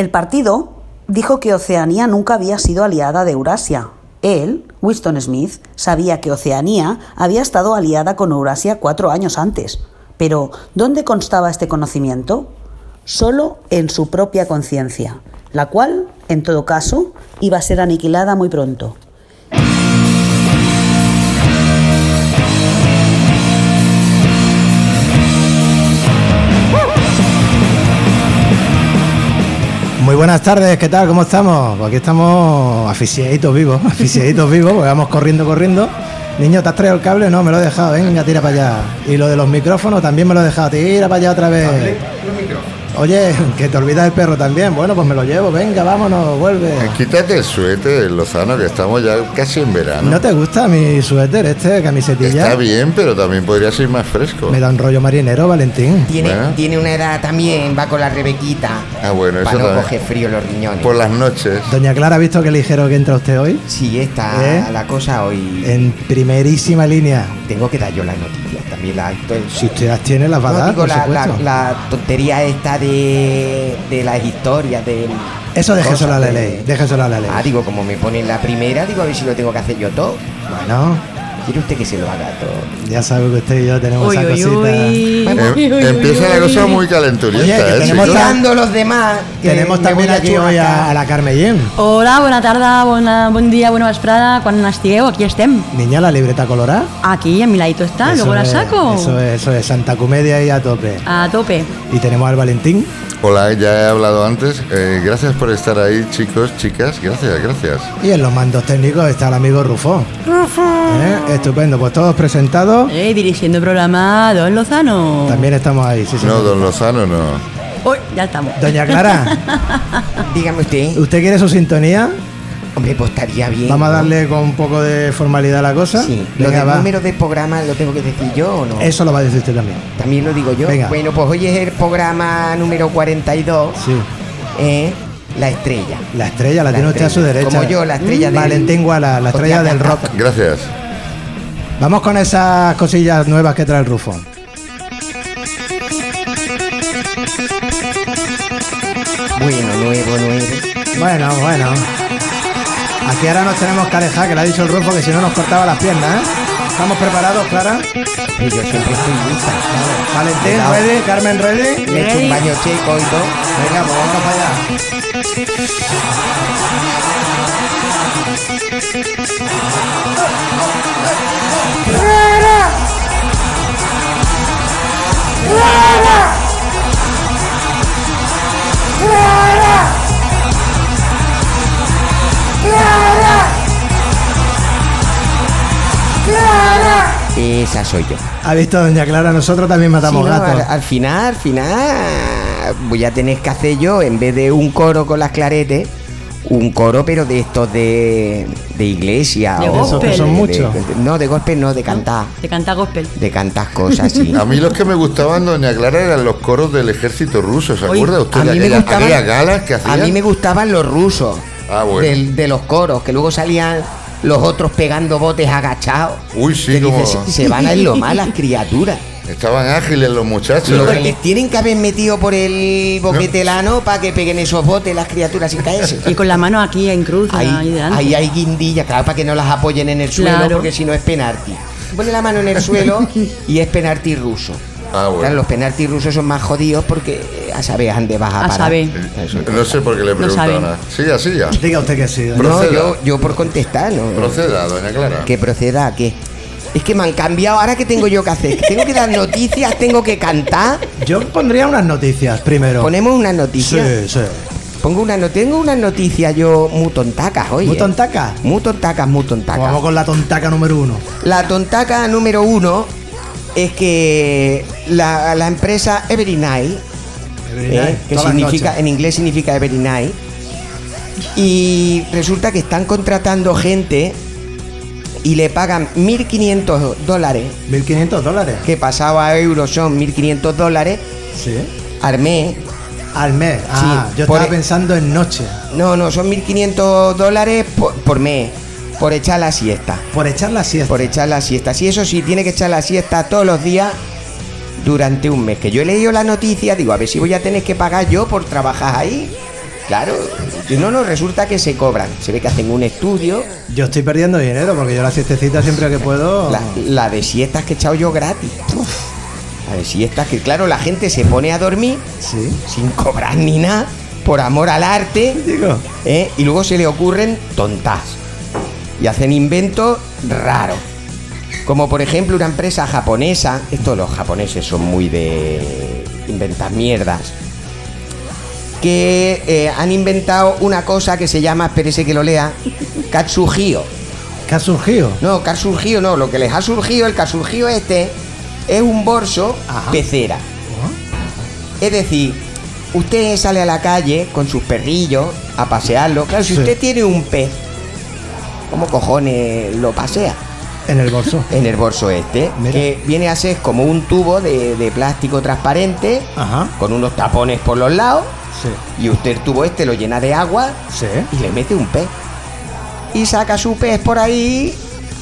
El partido dijo que Oceanía nunca había sido aliada de Eurasia. Él, Winston Smith, sabía que Oceanía había estado aliada con Eurasia cuatro años antes. Pero, ¿dónde constaba este conocimiento? Solo en su propia conciencia, la cual, en todo caso, iba a ser aniquilada muy pronto. Buenas tardes, ¿qué tal? ¿Cómo estamos? Pues aquí estamos aficiaditos vivos, aficiaditos vivos, porque vamos corriendo, corriendo. Niño, ¿te has traído el cable? No, me lo he dejado, venga, tira para allá. Y lo de los micrófonos también me lo he dejado, tira para allá otra vez. Oye, que te olvidas el perro también. Bueno, pues me lo llevo, venga, vámonos, vuelve. Quítate el suéter, Lozano, que estamos ya casi en verano. ¿No te gusta mi suéter este, camisetilla? Está bien, pero también podría ser más fresco. Me da un rollo marinero, Valentín. Tiene, Bueno. tiene una edad también, va con la Rebequita. Ah, bueno, eso Para no coger frío los riñones. Por las noches. Doña Clara, ¿ha visto qué ligero que entra usted hoy? Sí, está ¿Eh? la cosa hoy. En primerísima línea. Tengo que dar yo las noticias también. La, Si usted las tiene, las va a dar, digo, por la, la- la tontería esta de, de las historias, de. Eso déjeselo a la ley, déjeselo a la ley. Ah, digo, como me ponen la primera, digo, a ver si lo tengo que hacer yo todo. Bueno, ¿Quiere usted que se lo haga todo? ya sabe que usted y yo tenemos Uy, esa uy, cosita. uy. Em- Uy, uy, empieza uy, la uy. cosa muy calenturienta, Oye, que ¿eh, tenemos Dando los demás. que Tenemos también aquí hoy a, a la Carmellín. Hola, bona tarda, bona, bon dia, bona vesprada. Quan estigueu, aquí estem. Niña, la libreta colorada. Aquí, a mi ladito está, Eso luego la saco. Eso es, eso es, Santa Comedia y a tope. A tope. Y tenemos al Valentín. Hola, ya he hablado antes. Eh, gracias por estar ahí, chicos, chicas. Gracias, gracias. Y en los mandos técnicos está el amigo Rufo. ¿Eh? Estupendo, pues todos presentados. Eh, dirigiendo el programa Don Lozano. También estamos ahí, sí, sí. No, don Lozano, no. Uy, ya estamos. Doña Clara, Dígame usted. ¿usted quiere su sintonía? Hombre, pues estaría bien. Vamos a darle con un poco de formalidad a la cosa. Sí. ¿Lo Venga, del va. número de programa lo tengo que decir yo o no? Eso lo va a decir usted también. También lo digo yo. Venga. Bueno, pues hoy es el programa número 42. Sí. ¿eh? La estrella. La estrella la, La tiene usted a su derecha. Como yo, la estrella del- Valentín Guala, la estrella del rock. Gracias. Vamos con esas cosillas nuevas que trae el Rufo. Bueno, nuevo, nuevo. Bueno, bueno. Aquí ahora nos tenemos que alejar, que le ha dicho el Rufo que si no nos cortaba las piernas, ¿eh? ¿Estamos preparados, Clara? Y yo siempre estoy lista. Valentín, Cuidado. ready, Carmen, ready. Me he hecho un baño checo y todo. Venga, pues vamos para allá. Esa soy yo. Ha visto doña Clara, nosotros también matamos Sí, no, gatos. al, al final, al final, voy a tener que hacer yo, en vez de un coro con las claretes, un coro, pero de estos de, de iglesia. De o gospel. Esos que son de- muchos. de- no, de gospel no, de cantar. De canta gospel. De cantar cosas, sí. A mí los que me gustaban, doña Clara, eran los coros del ejército ruso. ¿Se acuerda usted A de mí, me aquella- gustaban, aquellas galas que a hacían? mí me gustaban los rusos Ah, bueno. de los coros, que luego salían los otros pegando botes agachados. Uy, sí, que como- dices, se van a ir lo mal las criaturas. Estaban ágiles los muchachos. Lo que ¿eh? les tienen que haber metido por el boquetelano para que peguen esos botes las criaturas sin caerse. Y con la mano aquí en cruz, ahí, Ahí, delante. ahí hay guindillas, claro, para que no las apoyen en el suelo, Claro. porque si no es penalti. Pone la mano en el suelo y es penalti ruso. Ah, bueno. Claro, los penaltis rusos son más jodidos porque eh, a saber a dónde vas a A parar. saber. Eso. No sé por qué le No preguntaban. saben. nada. Siga, siga. Diga usted que sí. No, yo por contestar, ¿no? Proceda, doña Clara. Que proceda a qué. Es que me han cambiado, ahora qué tengo yo que hacer. Tengo que dar noticias, tengo que cantar. Yo pondría unas noticias primero. Ponemos unas noticias. Sí, sí. Pongo una no tengo unas noticias yo muy tontacas, oye. ¿Muy tontaca? Muy tontacas, muy Pues tontacas. vamos con la tontaca número uno. La tontaca número uno es que la, la empresa Every Night, ¿eh? que Todas las significa, en inglés significa Every Night, y resulta que están contratando gente y le pagan 1.500 dólares, 1.500 dólares. que pasado a euros son 1.500 dólares, Sí. al mes. Al mes. Ah, Sí, yo estaba e- pensando en noche. No, no, son 1.500 dólares por, por mes, por echar la siesta. Por echar la siesta. por echar la siesta. Si eso sí, tiene que echar la siesta todos los días durante un mes. Que yo he leído la noticia, digo, a ver si voy a tener que pagar yo por trabajar ahí. Claro, y no, no, resulta que se cobran. Se ve que hacen un estudio. Yo estoy perdiendo dinero porque yo la siestecita siempre que puedo. La, la de siestas que he echado yo gratis. La de siestas que, claro, la gente se pone a dormir Sí. sin cobrar ni nada, por amor al arte. ¿eh? y luego se le ocurren tontas. Y hacen inventos raros. Como por ejemplo una empresa japonesa, esto los japoneses son muy de inventar mierdas, que eh, han inventado una cosa que se llama, espérese que lo lea, Katsuhio. ¿Qué ha surgido? No, Katsuhio no, lo que les ha surgido, el Katsuhio este, es un bolso Ajá. pecera. Es decir, usted sale a la calle con sus perrillos a pasearlo. Claro, si Sí. usted tiene un pez, ¿cómo cojones lo pasea? En el bolso. En el bolso este, Mira. que viene a ser como un tubo de, de plástico transparente, Ajá. con unos tapones por los lados, Sí. y usted el tubo este lo llena de agua Sí. y le mete un pez. Y saca su pez por ahí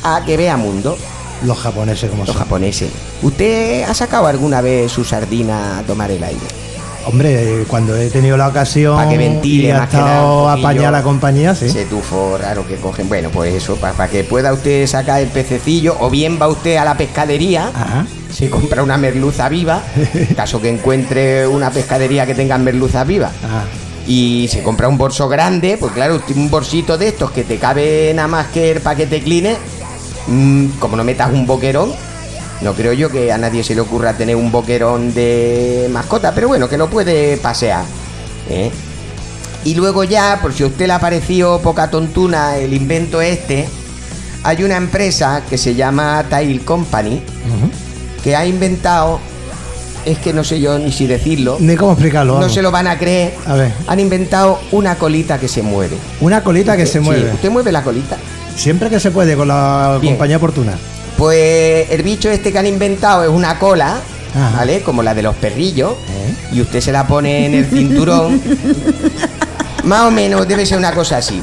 a que vea mundo. Los japoneses como Los son. japoneses. ¿Usted ha sacado alguna vez su sardina a tomar el aire? Hombre, cuando he tenido la ocasión Pa' que ventile y ha más que nada, estado apañar la compañía, sí. Ese tufo raro que cogen. Bueno, pues eso, para que pueda usted sacar el pececillo, o bien va usted a la pescadería, Ajá. se compra una merluza viva, caso que encuentre una pescadería que tenga merluza viva, Ajá. y se compra un bolso grande, pues claro, un bolsito de estos que te cabe nada más que el paquete cleaner, mm, como no metas un boquerón, no creo yo que a nadie se le ocurra tener un boquerón de mascota, pero bueno, que lo puede pasear. ¿eh? Y luego ya, por si a usted le ha parecido poca tontuna el invento este, hay una empresa que se llama Tile Company que ha inventado, es que no sé yo ni si decirlo, Ni cómo explicarlo. no vamos. se lo van a creer. A ver. Han inventado una colita que se mueve. Una colita que se Sí, mueve. usted mueve la colita. Siempre que se puede, con la Bien. compañía oportuna. Pues el bicho este que han inventado es una cola, Ajá. ¿vale? Como la de los perrillos. ¿Eh? Y usted se la pone en el cinturón. Más o menos debe ser una cosa así.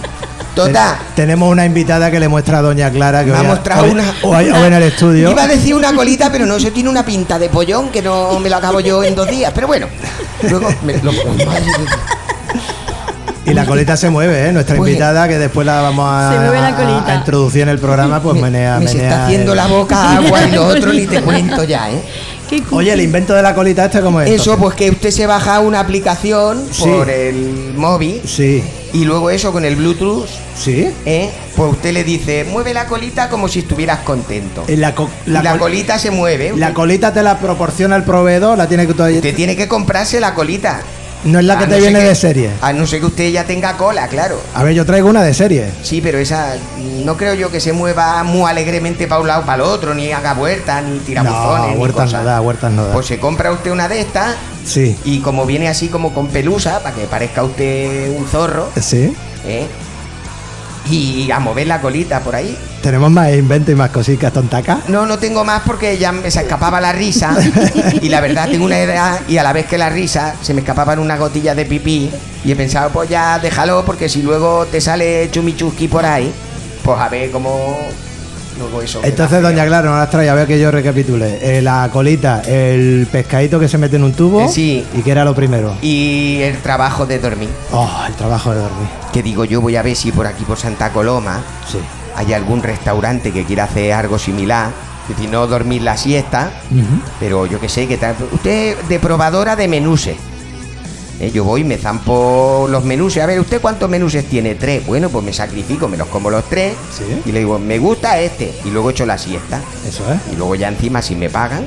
Total. Ten- tenemos una invitada que le muestra a Doña Clara que Me ha mostrado una. hoy- hoy en el estudio. Iba a decir una colita, pero no, eso tiene una pinta de pollón que no me lo acabo yo en dos días. Pero bueno. Luego me lo. Y la colita se mueve, ¿eh? Nuestra Pues- invitada, que después la vamos a, a- colita. a introducir en el programa, pues me, menea, me se menea está haciendo el- la boca agua y lo otro ni te cuento ya, ¿eh? Oye, el invento de la colita este, ¿cómo es? Eso, entonces? pues que usted se baja una aplicación Sí. por el móvil Sí, y luego eso con el Bluetooth, sí. ¿eh? Pues usted le dice, mueve la colita como si estuvieras contento. Y La, co- la, col- colita se mueve. la colita te la proporciona el proveedor, la tiene que todavía. usted tiene que comprarse la colita. No es la que A te no viene que- de serie. A no ser que usted ya tenga cola, claro. A ver, yo traigo una de serie. Sí, pero esa no creo yo que se mueva muy alegremente para un lado para el otro, ni haga vueltas, ni tirabuzones, No, ni huertas cosas. no da, huertas no da. Pues se compra usted una de estas Sí, y como viene así como con pelusa, para que parezca usted un zorro, sí. ¿eh? Y a mover la colita por ahí. Tenemos más inventos y más cositas tontacas. No, no tengo más porque ya me se escapaba la risa. y la verdad tengo una edad y a la vez que la risa se me escapaban unas gotillas de pipí. Y he pensado, pues ya déjalo porque si luego te sale chumichusqui por ahí, pues a ver cómo... Entonces, doña Clara, no las trae, a ver que yo recapitule. Eh, la colita, el pescadito que se mete en un tubo. Eh, sí. ¿Y qué era lo primero? Y el trabajo de dormir. Oh, el trabajo de dormir. Que digo, yo voy a ver si por aquí, por Santa Coloma, Sí. hay algún restaurante que quiera hacer algo similar. Es decir, no dormir la siesta, pero yo que sé, que tal. Usted de probadora de menuses. Eh, yo voy, me zampo los menuses. A ver, ¿usted cuántos menuses tiene? Tres. Bueno, pues me sacrifico, me los como los tres. Sí. Y le digo, me gusta este. Y luego echo la siesta. Eso es. Y luego ya encima, si me pagan,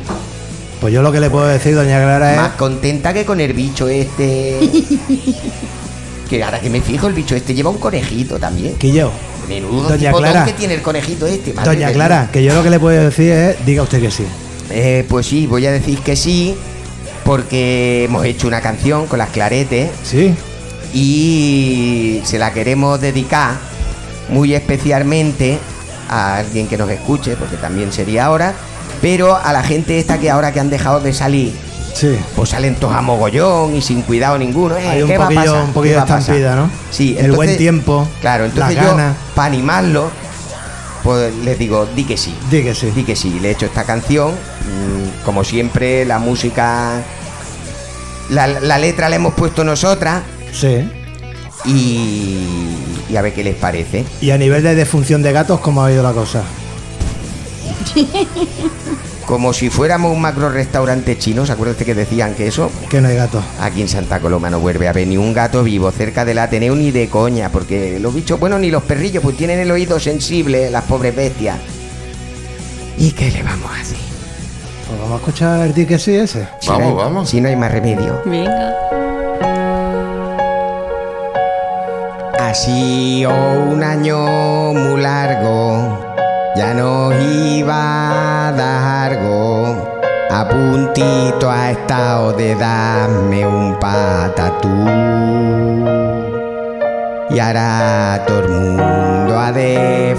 Pues yo lo que le puedo decir, doña Clara, más es. contenta que con el bicho este. que ahora que me fijo, el bicho este lleva un conejito también. Que yo. Menudo Doña Clara. que tiene el conejito este. madre Doña Clara, que yo lo que le puedo decir es. Diga usted que sí. Eh, pues sí, voy a decir que sí, porque hemos hecho una canción con las claretes Sí. y se la queremos dedicar muy especialmente a alguien que nos escuche, porque también sería ahora, pero a la gente esta que ahora que han dejado de salir, Sí. pues salen todos a mogollón y sin cuidado ninguno. Eh, Hay un ¿qué va a poquillo, pasar? un ¿Qué poquillo de estampida, ¿no? Sí, El buen tiempo. Claro, entonces yo, para animarlo, pues les digo, di que sí. Di que sí. Di que sí, le he hecho esta canción. mm, Como siempre, la música. La, la letra la hemos puesto nosotras. Sí. y, y a ver qué les parece. Y a nivel de defunción de gatos, ¿cómo ha ido la cosa? Como si fuéramos un macro restaurante chino, ¿se acuerdan que decían que eso? Que no hay gatos. Aquí en Santa Coloma no vuelve a haber ni un gato vivo cerca del Ateneo ni de coña, porque los bichos, bueno, ni los perrillos, pues tienen el oído sensible, las pobres bestias. ¿Y qué le vamos a hacer? Pues vamos a escuchar el di que sí ese. Si Vamos, no hay- vamos. Si no hay más remedio. Venga. Ha sido un año muy largo, ya nos iba a dar algo. A puntito ha estado de darme un patatú. Y ahora todo el mundo ha de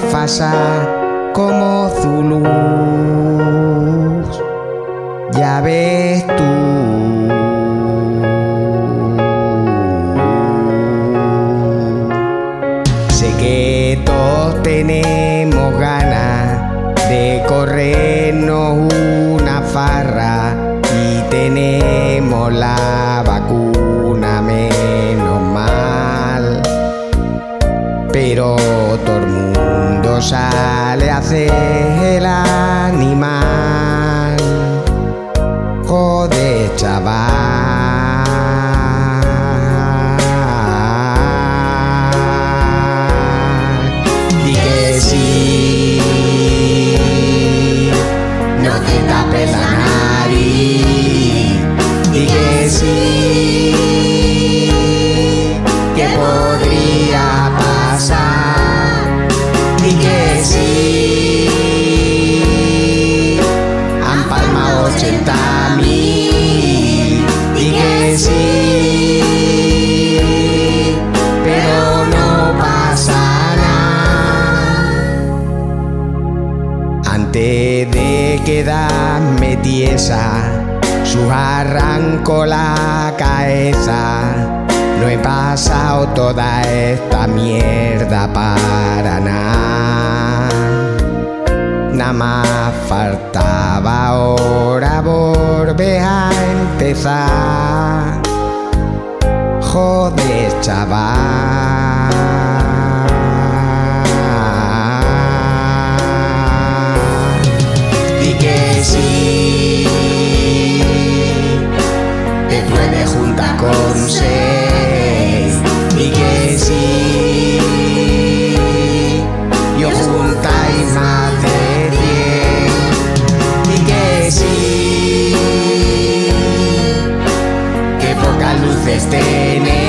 como Zulus. Ya ves tú. Sé que todos tenemos ganas de corrernos una farra y tenemos la vacuna menos mal. Pero todo el mundo sale a hacer el animal. Joder, su arranco la cabeza. No he pasado toda esta mierda para nada. Nada más faltaba ahora volver a empezar. Joder, chaval. Con seis. Di que sí. Y os juntáis más de diez. Di que sí. Que pocas luces tenéis.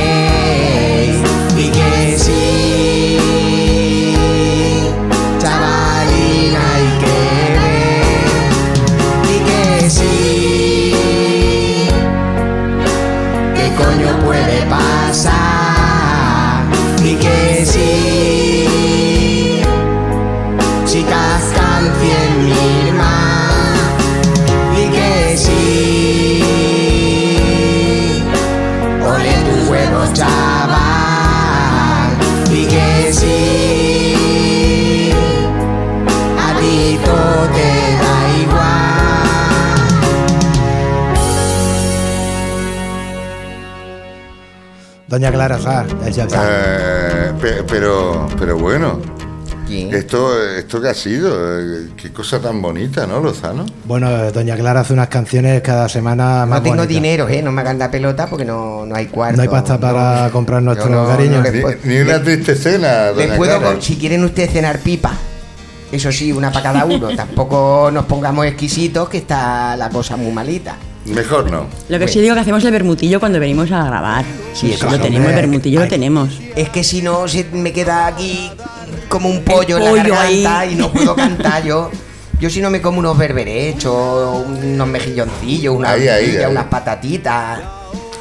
Doña Clara Sar, el Jack Sar. Eh, pe- pero, pero bueno, ¿Quién? esto, esto que ha sido, Eh, qué cosa tan bonita, ¿no, Lozano? Bueno, Doña Clara hace unas canciones cada semana más No tengo bonitas. dinero, ¿eh? No me hagan la pelota porque no, no hay cuarto. No hay pasta para comprar nuestro no- cariño. no le Ni, puedo- ni una triste cena, Les doña puedo, Clara. si quieren ustedes cenar pipa. Eso sí, una para cada uno. Tampoco nos pongamos exquisitos, que está la cosa muy malita. Mejor no. Lo que sí digo que hacemos el bermutillo cuando venimos a grabar. Sí, Sí, eso lo tenemos, el bermutillo Ay. lo tenemos. Es que si no, se me queda aquí como un pollo en la garganta ahí. y no puedo cantar yo. Yo si no me como unos berberechos, unos mejilloncillos, unas, Ahí, ahí, horquillas, ahí. unas patatitas,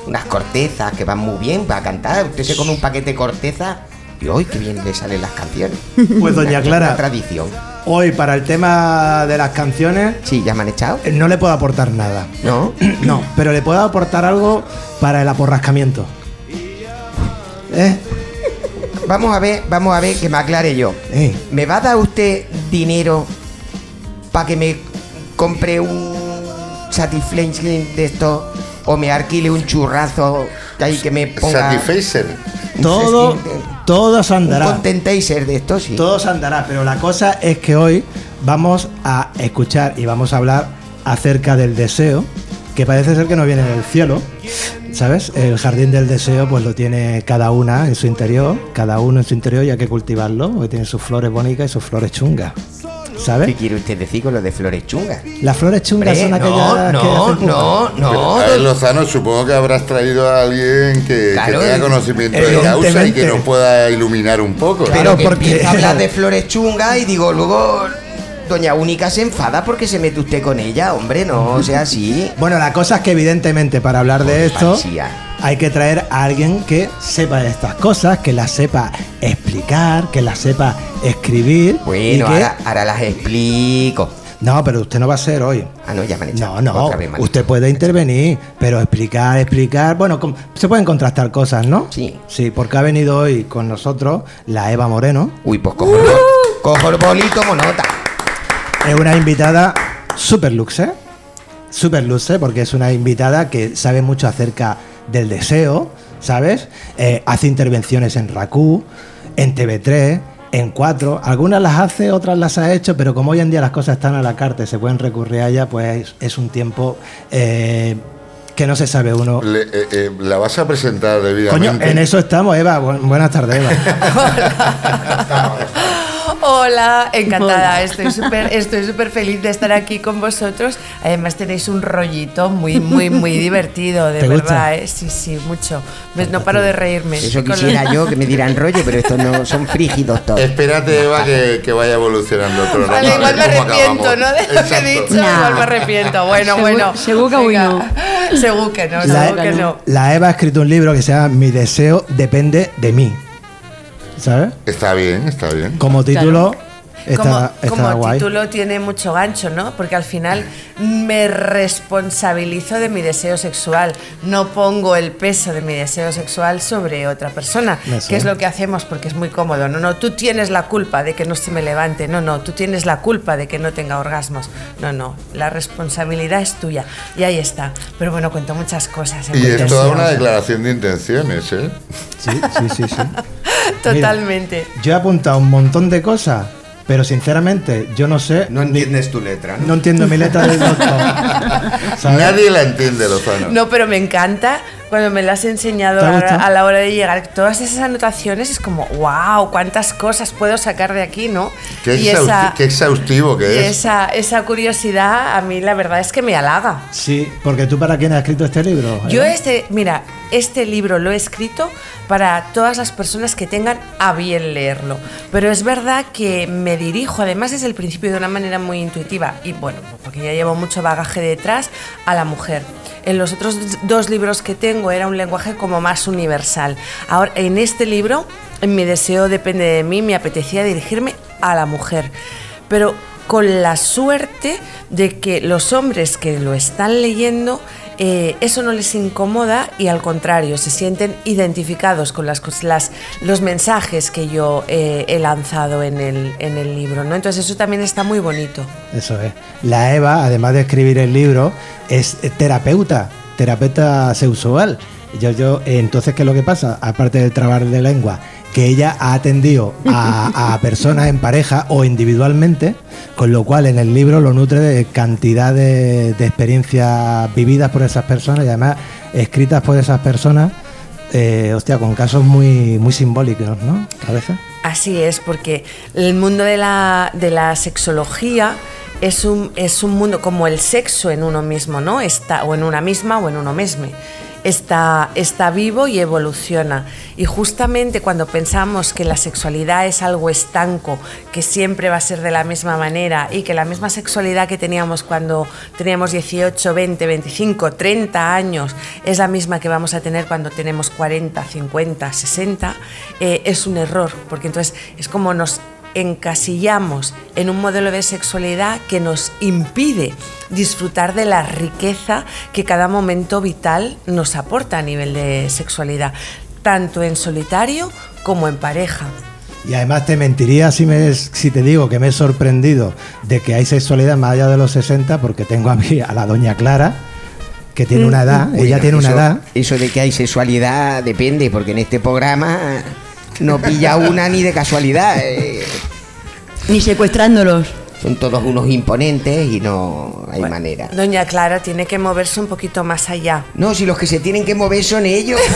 unas cortezas que van muy bien para cantar. Usted se come un paquete de corteza y ¡ay, qué bien le salen las canciones! Pues Doña Una Clara, tradición. Hoy para el tema de las canciones Sí, ya me han echado. eh, no le puedo aportar nada. ¿No? No, pero le puedo aportar algo para el aporrascamiento. ¿Eh? Vamos a ver, vamos a ver que me aclare yo. Eh. ¿Me va a dar usted dinero para que me compre un Satisfying de esto o me alquile un churrazo que ahí que me ponga Satisfacer. Todo, Es que- todo se Un andará. contentaser de esto, sí. Todo se andará, pero la cosa es que hoy vamos a escuchar y vamos a hablar acerca del deseo, que parece ser que no viene del cielo, ¿sabes? El jardín del deseo pues lo tiene cada una en su interior, cada uno en su interior y hay que cultivarlo, porque tiene sus flores bonitas y sus flores chungas, ¿Qué ¿sabes? quiere usted decir con lo de flores chungas? Las flores chungas son aquellas no, que no, no, no. a ver, Lozano, supongo que habrás traído a alguien que, Claro, que tenga conocimiento de causa y que nos pueda iluminar un poco. Pero Claro, que porque- empieza a hablar de flores chungas y digo, luego Doña Única se enfada porque se mete usted con ella, hombre, no sea así. Bueno, la cosa es que evidentemente para hablar de esto hay que traer a alguien que sepa de estas cosas, que las sepa explicar, que las sepa escribir. Bueno, que- ahora, ahora las explico. No, pero usted no va a ser hoy. Ah, no, ya me han echado. No, no, vez usted puede intervenir, pero explicar, explicar, bueno, se pueden contrastar cosas, ¿no? Sí. Sí, porque ha venido hoy con nosotros la Eva Moreno, Uy, pues cojo el, bol- cojo el boli y tomo nota. Es una invitada super luxe, super luxe, porque es una invitada que sabe mucho acerca del deseo, ¿sabes? Eh, hace intervenciones en RACU, en TV3, en 4, algunas las hace, otras las ha hecho, pero como hoy en día las cosas están a la carta y se pueden recurrir a ella, pues es un tiempo eh, que no se sabe uno. Le- eh, eh, ¿La vas a presentar Coño, debidamente? en eso estamos, Eva. Bu- buenas tardes, Eva. Hola, encantada. Estoy súper estoy súper feliz de estar aquí con vosotros. Además tenéis un rollito muy muy muy divertido, de ¿Te verdad. gusta? ¿eh? Sí, sí, mucho. Ves, No paro de reírme. Eso quisiera yo que me dieran rollo, pero estos no son frígidos todos. Espérate, Eva, que, que vaya evolucionando el programa. Vale, a igual me arrepiento. ¿no? De lo que he dicho, Nah. igual me arrepiento. Bueno, Segur- bueno. segur que no. Segur que no, La, segur que no. la Eva ha escrito un libro que se llama Mi deseo depende de mí. ¿Sabes? Está bien, está bien. Como título está, como está como guay. título tiene mucho gancho, ¿no? Porque al final me responsabilizo de mi deseo sexual, no pongo el peso de mi deseo sexual sobre otra persona, Eso. que es lo que hacemos porque es muy cómodo. No, no, tú tienes la culpa de que no se me levante, no, no, tú tienes la culpa de que no tenga orgasmos, no, no, la responsabilidad es tuya y ahí está. Pero bueno, cuento muchas cosas. en Y es toda una declaración de intenciones, ¿eh? Sí, sí, sí, sí. Totalmente. Yo he apuntado un montón de cosas, pero sinceramente yo no sé. No entiendes tu letra, No entiendo mi letra del doctor. ¿sabes? Nadie la entiende, Lozano. No, pero me encanta cuando me lo has enseñado ¿Te ha a, la hora de llegar. Todas esas anotaciones es como, wow, cuántas cosas puedo sacar de aquí, ¿no? Qué, y exhausti- esa, qué exhaustivo y que es. esa, esa curiosidad a mí la verdad es que me halaga. Sí, porque tú para quién has escrito este libro. Yo este, mira, este libro lo he escrito para todas las personas que tengan a bien leerlo. Pero es verdad que me dirijo, además desde el principio de una manera muy intuitiva, y bueno, porque ya llevo mucho bagaje detrás, a la mujer. En los otros dos libros que tengo era un lenguaje como más universal. Ahora, en este libro, mi deseo depende de mí, me apetecía dirigirme a la mujer. Pero con la suerte de que los hombres que lo están leyendo eh, eso no les incomoda y al contrario, se sienten identificados con las, las- los mensajes que yo eh, he lanzado en el, en el libro. ¿no? Entonces eso también está muy bonito. Eso es. La Eva, además de escribir el libro, es terapeuta, terapeuta sexual. Yo, yo, entonces, ¿qué es lo que pasa? Aparte del trabajo de lengua, que ella ha atendido a, a personas en pareja o individualmente, con lo cual en el libro lo nutre de cantidad de, de experiencias vividas por esas personas y además escritas por esas personas, eh, hostia, con casos muy, muy simbólicos, ¿no? A veces. Así es, porque el mundo de la, de la sexología es un, es un mundo como el sexo en uno mismo, ¿no? Está, o en una misma o en uno mismo. Está, está vivo y evoluciona. Y justamente cuando pensamos que la sexualidad es algo estanco, que siempre va a ser de la misma manera y que la misma sexualidad que teníamos cuando teníamos 18, 20, 25, 30 años es la misma que vamos a tener cuando tenemos 40, 50, 60, eh, es un error, porque entonces es como nos encasillamos en un modelo de sexualidad que nos impide disfrutar de la riqueza que cada momento vital nos aporta a nivel de sexualidad, tanto en solitario como en pareja. Y además te mentiría si, me, si te digo que me he sorprendido de que hay sexualidad más allá de los 60 porque tengo a mí a la doña Clara que tiene una edad, Bueno, ella tiene una eso- edad. Eso de que hay sexualidad depende, porque en este programa no pilla una ni de casualidad. eh. Ni secuestrándolos. Son todos unos imponentes y no hay manera. Doña Clara tiene que moverse un poquito más allá. No, si los que se tienen que mover son ellos.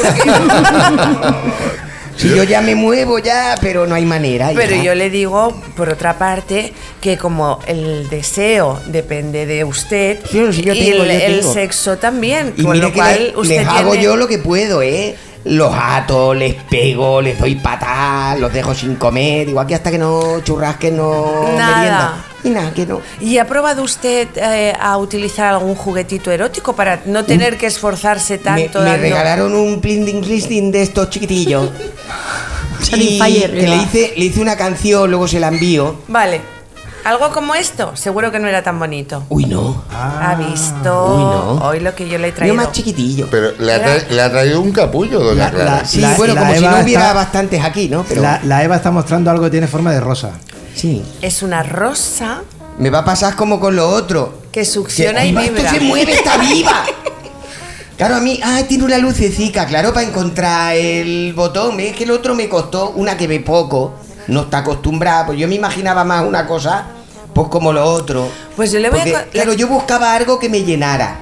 si yo ya me muevo ya, pero no hay manera. Pero yo le digo, por otra parte, que como el deseo depende de usted Sí, sí, yo y tengo, el, yo el sexo también, Y con mire lo que cual le- usted les hago tiene- yo lo que puedo, ¿eh? Los ato, les pego, les doy patadas, los dejo sin comer, igual que hasta que no churrasquen, no Nada. merienda. Y nada, que no. ¿Y ha probado usted eh, a utilizar algún juguetito erótico para no tener que esforzarse tanto? me dando- regalaron un blinding glistning de estos chiquitillos. y que le hice, le hice una canción, luego se la envío. Vale, algo como esto, seguro que no era tan bonito. Uy, no. ¿Ha visto? Uy, no. Hoy lo que yo le he Yo traído. más chiquitillo. Pero le ha, tra- le ha traído un capullo, doña La- Clara. la- Sí, La- bueno, la como si Eva no hubiera está- bastantes aquí, ¿no? Pero La, la Eva está mostrando algo que tiene forma de rosa. sí. Es una rosa Me va a pasar como con lo otro. que succiona y Viva, vibra. Esto se mueve, está viva. Claro, a mí, ah, tiene una lucecica, claro, para encontrar el botón. Es que el otro me costó una que ve poco, no está acostumbrada. Pues yo me imaginaba más una cosa, pues como lo otro. Pues yo le voy a Porque, co- Claro, yo buscaba algo que me llenara.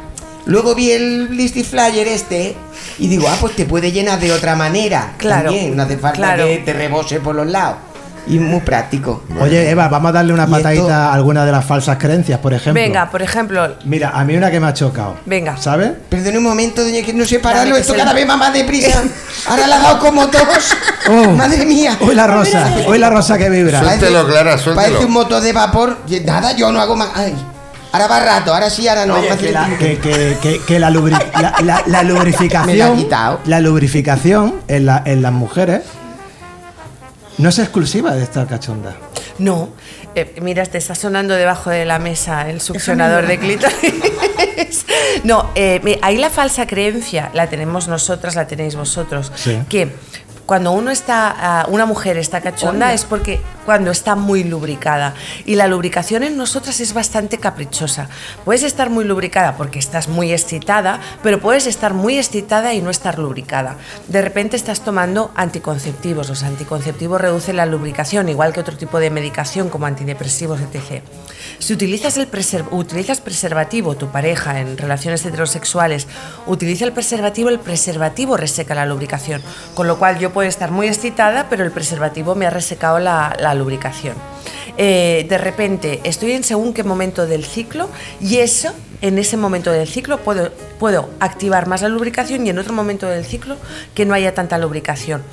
Luego vi el listy flyer este y digo, ah, pues te puede llenar de otra manera. Claro, También, no hace falta claro. que te rebose por los lados. Y muy práctico. Oye, Eva, vamos a darle una patadita a alguna de las falsas creencias, por ejemplo. Venga, por ejemplo, Mira, a mí una que me ha chocado. Venga. ¿Sabes? Perdone un momento, doña, que no sé pararlo. Esto cada vez va más deprisa. Ahora la ha dado como dos. Oh. Madre mía. Hoy la rosa, hoy la rosa que vibra. Suéltelo, Clara, suéltelo. Parece un motor de vapor. Nada, yo no hago más. Ay. Ahora va rato, ahora sí, ahora no. Oye, que la, que, que- que- que la lubri- la- la- la lubrificación, Me la ha quitado. la lubrificación en, la- en las mujeres no es exclusiva de esta cachonda. no. Eh, mira, te está sonando debajo de la mesa el succionador de clítoris. no, eh, ahí la falsa creencia la tenemos nosotras, la tenéis vosotros. Sí. Que cuando uno está, ah, una mujer está cachonda es porque cuando está muy lubricada. Y la lubricación en nosotras es bastante caprichosa. Puedes estar muy lubricada porque estás muy excitada, pero puedes estar muy excitada y no estar lubricada. De repente estás tomando anticonceptivos. Los anticonceptivos reducen la lubricación, igual que otro tipo de medicación como antidepresivos, etc. Si utilizas, el preser- utilizas preservativo, tu pareja en relaciones heterosexuales utiliza el preservativo, el preservativo reseca la lubricación. Con lo cual yo puedo estar muy excitada, pero el preservativo me ha resecado la, la lubricación. Eh, de repente estoy en según qué momento del ciclo y eso, en ese momento del ciclo, puedo, puedo activar más la lubricación y en otro momento del ciclo que no haya tanta lubricación.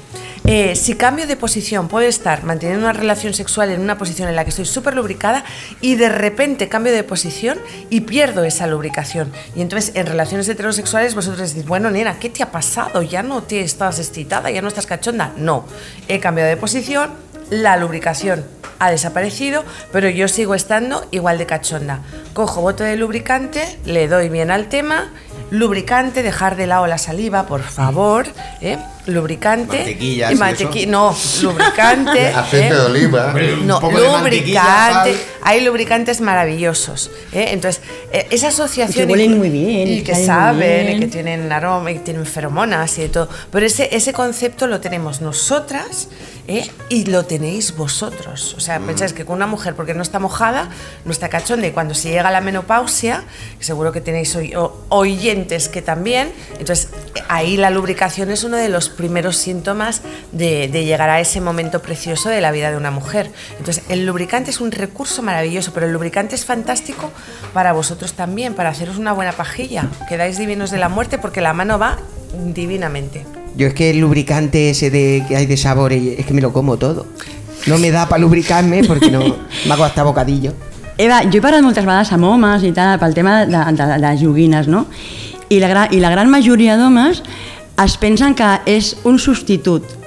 Eh, si cambio de posición, puedo estar manteniendo una relación sexual en una posición en la que estoy súper lubricada y de repente cambio de posición y pierdo esa lubricación. Y entonces en relaciones heterosexuales vosotros decís, bueno, nena, ¿qué te ha pasado? ¿Ya no te estás excitada? ¿Ya no estás cachonda? No, he cambiado de posición, la lubricación ha desaparecido, pero yo sigo estando igual de cachonda. Cojo bote de lubricante, le doy bien al tema. Lubricante, dejar de lado la saliva, por favor. ¿eh? Lubricante. Mantequillas y y mantequi- eso. No, lubricante. Aceite ¿eh? de oliva. No, Un poco de mantequilla, lubricante. Hay lubricantes maravillosos. ¿eh? Entonces, eh, esa asociación. Que huelen muy bien, Y que saben y que tienen aroma, y que tienen feromonas y de todo. Pero ese, ese concepto lo tenemos nosotras ¿eh? y lo tenéis vosotros. O sea, pensáis que con una mujer, porque no está mojada, no está cachonda, y cuando se llega a la menopausia, seguro que tenéis oy- oyentes que también, entonces ahí la lubricación es uno de los primeros síntomas de, de llegar a ese momento precioso de la vida de una mujer. Entonces, el lubricante es un recurso maravilloso, pero el lubricante es fantástico para vosotros también, para haceros una buena pajilla. Quedáis divinos de la muerte porque la mano va divinamente. Yo es que el lubricante ese de que hay de sabores, es que me lo como todo. No me da para lubricarme porque no me hago hasta bocadillo. Eva, jo he parlat moltes vegades amb homes i tal pel tema de, de, de les joguines, no? I la, I la gran majoria d'homes es pensen que és un substitut,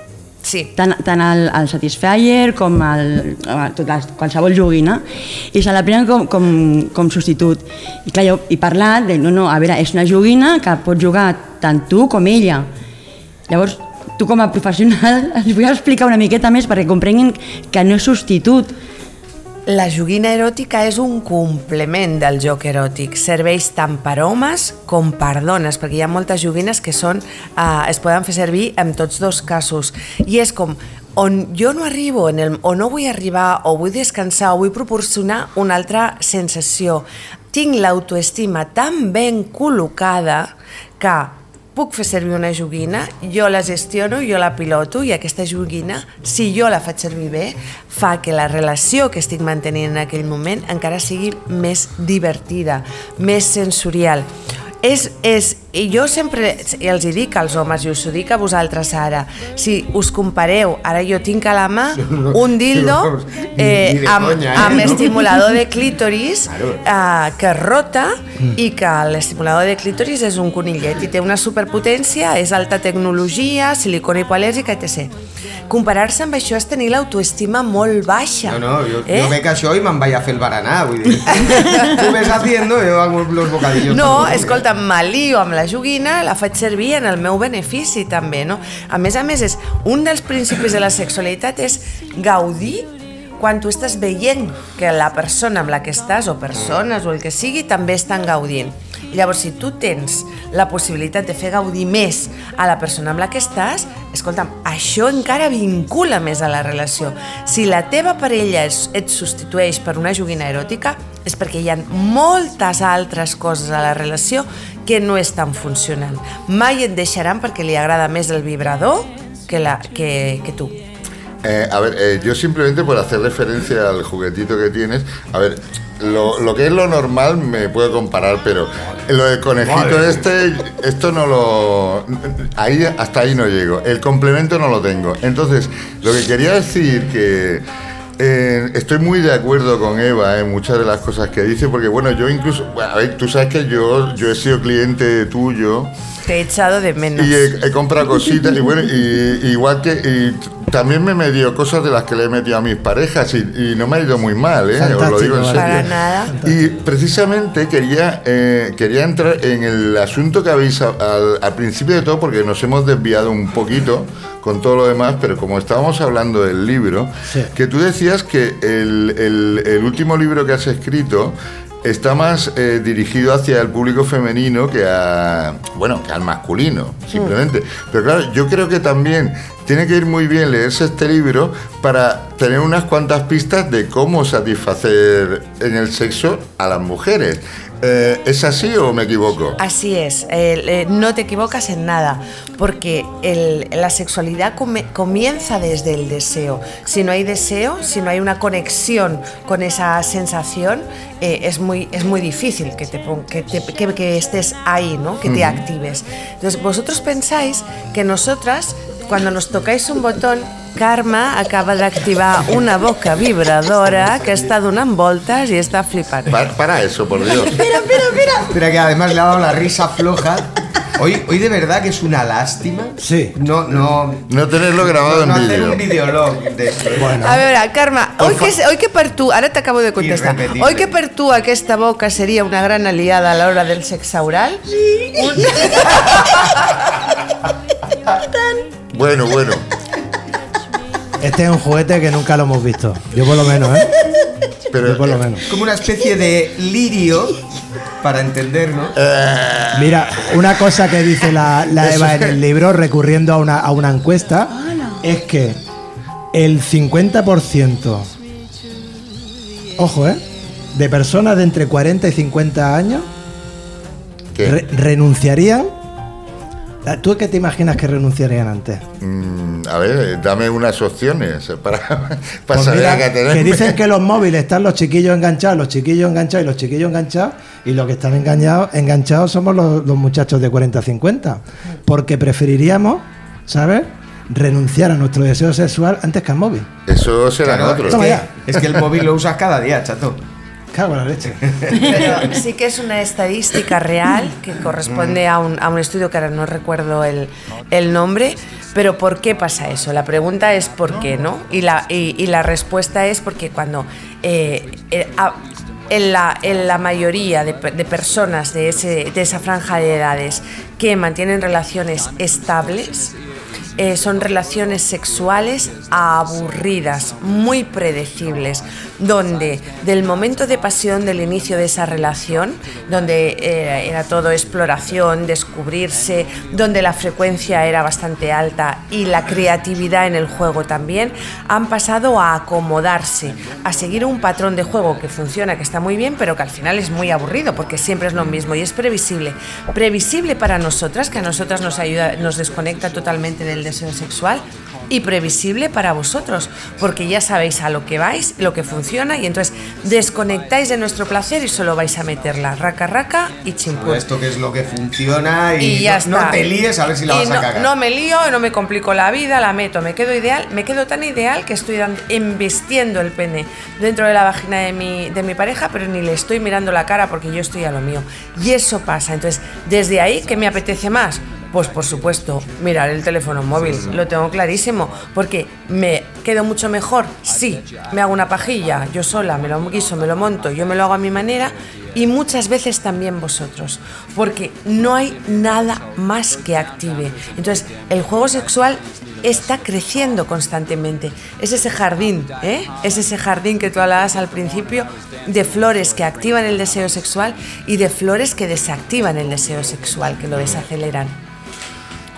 Sí. tant, tant el, el Satisfyer com el, tot les, qualsevol joguina, i se la prenen com, com, com substitut. I clar, jo he parlat de, no, no, a veure, és una joguina que pot jugar tant tu com ella. Llavors, tu com a professional els vull explicar una miqueta més perquè comprenguin que no és substitut. La joguina eròtica és un complement del joc eròtic. Serveix tant per homes com per dones, perquè hi ha moltes joguines que són, eh, es poden fer servir en tots dos casos. I és com, on jo no arribo, en el, o no vull arribar, o vull descansar, o vull proporcionar una altra sensació. Tinc l'autoestima tan ben col·locada que puc fer servir una joguina, jo la gestiono, jo la piloto i aquesta joguina, si jo la faig servir bé, fa que la relació que estic mantenint en aquell moment encara sigui més divertida, més sensorial. És, és, i jo sempre i els hi dic als homes, i us ho dic a vosaltres ara, si us compareu, ara jo tinc a la mà un dildo eh, amb, eh? amb No? estimulador de clítoris eh, que rota i que l'estimulador de clítoris és un conillet i té una superpotència, és alta tecnologia, silicona hipoalèrgica, etc. Comparar-se amb això és tenir l'autoestima molt baixa. No, no, yo, eh? yo me caso y me vaya a hacer baraná. vull dir. Tú ves haciendo, yo hago los bocadillos. No, también. Escolta, m'alio amb la joguina, la faig servir en el meu benefici també, no? A més a més, és un dels principis de la sexualitat és gaudir quan tu estàs veient que la persona amb la que estàs, o persones, o el que sigui, també estan gaudint. Llavors, si tu tens la possibilitat de fer gaudir més a la persona amb la que estàs, escolta'm, això encara vincula més a la relació. Si la teva parella et substitueix per una joguina eròtica, és perquè hi ha moltes altres coses a la relació que no estan funcionant. Mai et deixaran perquè li agrada més el vibrador que, la, que, que tu. Eh, a ver, eh, yo simplemente por hacer referencia al juguetito que tienes, a ver, lo, lo que es lo normal me puedo comparar, pero lo del conejito este, esto no lo... Ahí, hasta ahí no llego. El complemento no lo tengo. Entonces, lo que quería decir que... eh, estoy muy de acuerdo con Eva en muchas de las cosas que dice, porque bueno, yo incluso, a ver, tú sabes que yo, yo he sido cliente tuyo Te he echado de menos. y he, he comprado cositas y bueno, y, igual que y también me dio cosas de las que le he metido a mis parejas y, y no me ha ido muy mal, ¿eh? Os lo digo en serio. Para nada. Y precisamente quería, eh, quería entrar en el asunto que habéis al, al principio de todo, porque nos hemos desviado un poquito con todo lo demás, pero como estábamos hablando del libro, Sí. que tú decías que el, el- el último libro que has escrito está más eh, dirigido hacia el público femenino que a bueno que al masculino simplemente. Pero claro yo creo que también tiene que ir muy bien leerse este libro para tener unas cuantas pistas de cómo satisfacer en el sexo a las mujeres Eh, ¿es así o me equivoco? Así es, eh, no te equivocas en nada, porque el- la sexualidad come- comienza desde el deseo. Si no hay deseo, si no hay una conexión con esa sensación, eh, es, muy, es muy difícil que, te, pon- que, te- que- que estés ahí, ¿no? que te actives. Entonces, vosotros pensáis que nosotras, cuando nos tocáis un botón, Karma acaba d'activar una boca vibradora que està donant voltes i està flipant. para, para eso por Dios Espera, que además le ha dado la risa floja. Hoy, hoy de verdad que es una lástima. Sí. No, no. no tenerlo grabado no en hacer vídeo un videolog de esto. Bueno. A veure, Carme, oi que, oi que per tu, ara t'acabo de contestar, oi que per tu aquesta boca seria una gran aliada a l'hora del sexe oral? Sí. bueno bueno Este es un juguete que nunca lo hemos visto. Yo por lo menos, ¿eh? pero Yo por lo menos. Como una especie de lirio, para entenderlo. Mira, una cosa que dice la, la Eva en el libro, recurriendo a una, a una encuesta, es que el 50%, ojo, ¿eh? De personas de entre 40 y 50 años ¿qué? re- renunciarían. ¿Tú qué te imaginas que renunciarían antes? Mm, a ver, dame unas opciones para, para Pues saber mira, a qué que dicen que los móviles están los chiquillos enganchados, los chiquillos enganchados y los chiquillos enganchados, y los que están engañados, enganchados somos los, los muchachos de 40-50, porque preferiríamos, ¿sabes? Renunciar a nuestro deseo sexual antes que al móvil. Eso serán Claro, otros. es, que, es que el móvil lo usas cada día, chato. Cago la leche. Pero sí que es una estadística real que corresponde a un, a un estudio que ahora no recuerdo el, el nombre, pero ¿por qué pasa eso? La pregunta es ¿por qué no? Y la, y, y la respuesta es porque cuando eh, eh, en, la, en la mayoría de, de personas de, ese, de esa franja de edades que mantienen relaciones estables, eh, son relaciones sexuales aburridas, muy predecibles, donde del momento de pasión del inicio de esa relación, donde eh, era todo exploración, descubrirse, donde la frecuencia era bastante alta y la creatividad en el juego también, han pasado a acomodarse, a seguir un patrón de juego que funciona, que está muy bien, pero que al final es muy aburrido porque siempre es lo mismo y es previsible. Previsible para nosotras, que a nosotras nos ayuda, nos desconecta totalmente del deseo sexual y previsible para vosotros, porque ya sabéis a lo que vais, lo que funciona y entonces desconectáis de nuestro placer y solo vais a meterla raca raca y chimpú. Esto que es lo que funciona y, Y ya no, no está. te líes a ver si la Y vas no, a cagar. No me lío, no me complico la vida, la meto, me quedo ideal, me quedo tan ideal que estoy embestiendo el pene dentro de la vagina de mi, de mi pareja, pero ni le estoy mirando la cara porque yo estoy a lo mío. Y eso pasa. Entonces, desde ahí, ¿qué me apetece más? Pues por supuesto, mirar el teléfono móvil, lo tengo clarísimo, porque me quedo mucho mejor si me hago una pajilla, yo sola, me lo guiso, me lo monto, yo me lo hago a mi manera y muchas veces también vosotros, porque no hay nada más que active. Entonces, el juego sexual está creciendo constantemente. Es ese jardín, ¿eh? Es ese jardín que tú hablabas al principio de flores que activan el deseo sexual y de flores que desactivan el deseo sexual, que lo desaceleran.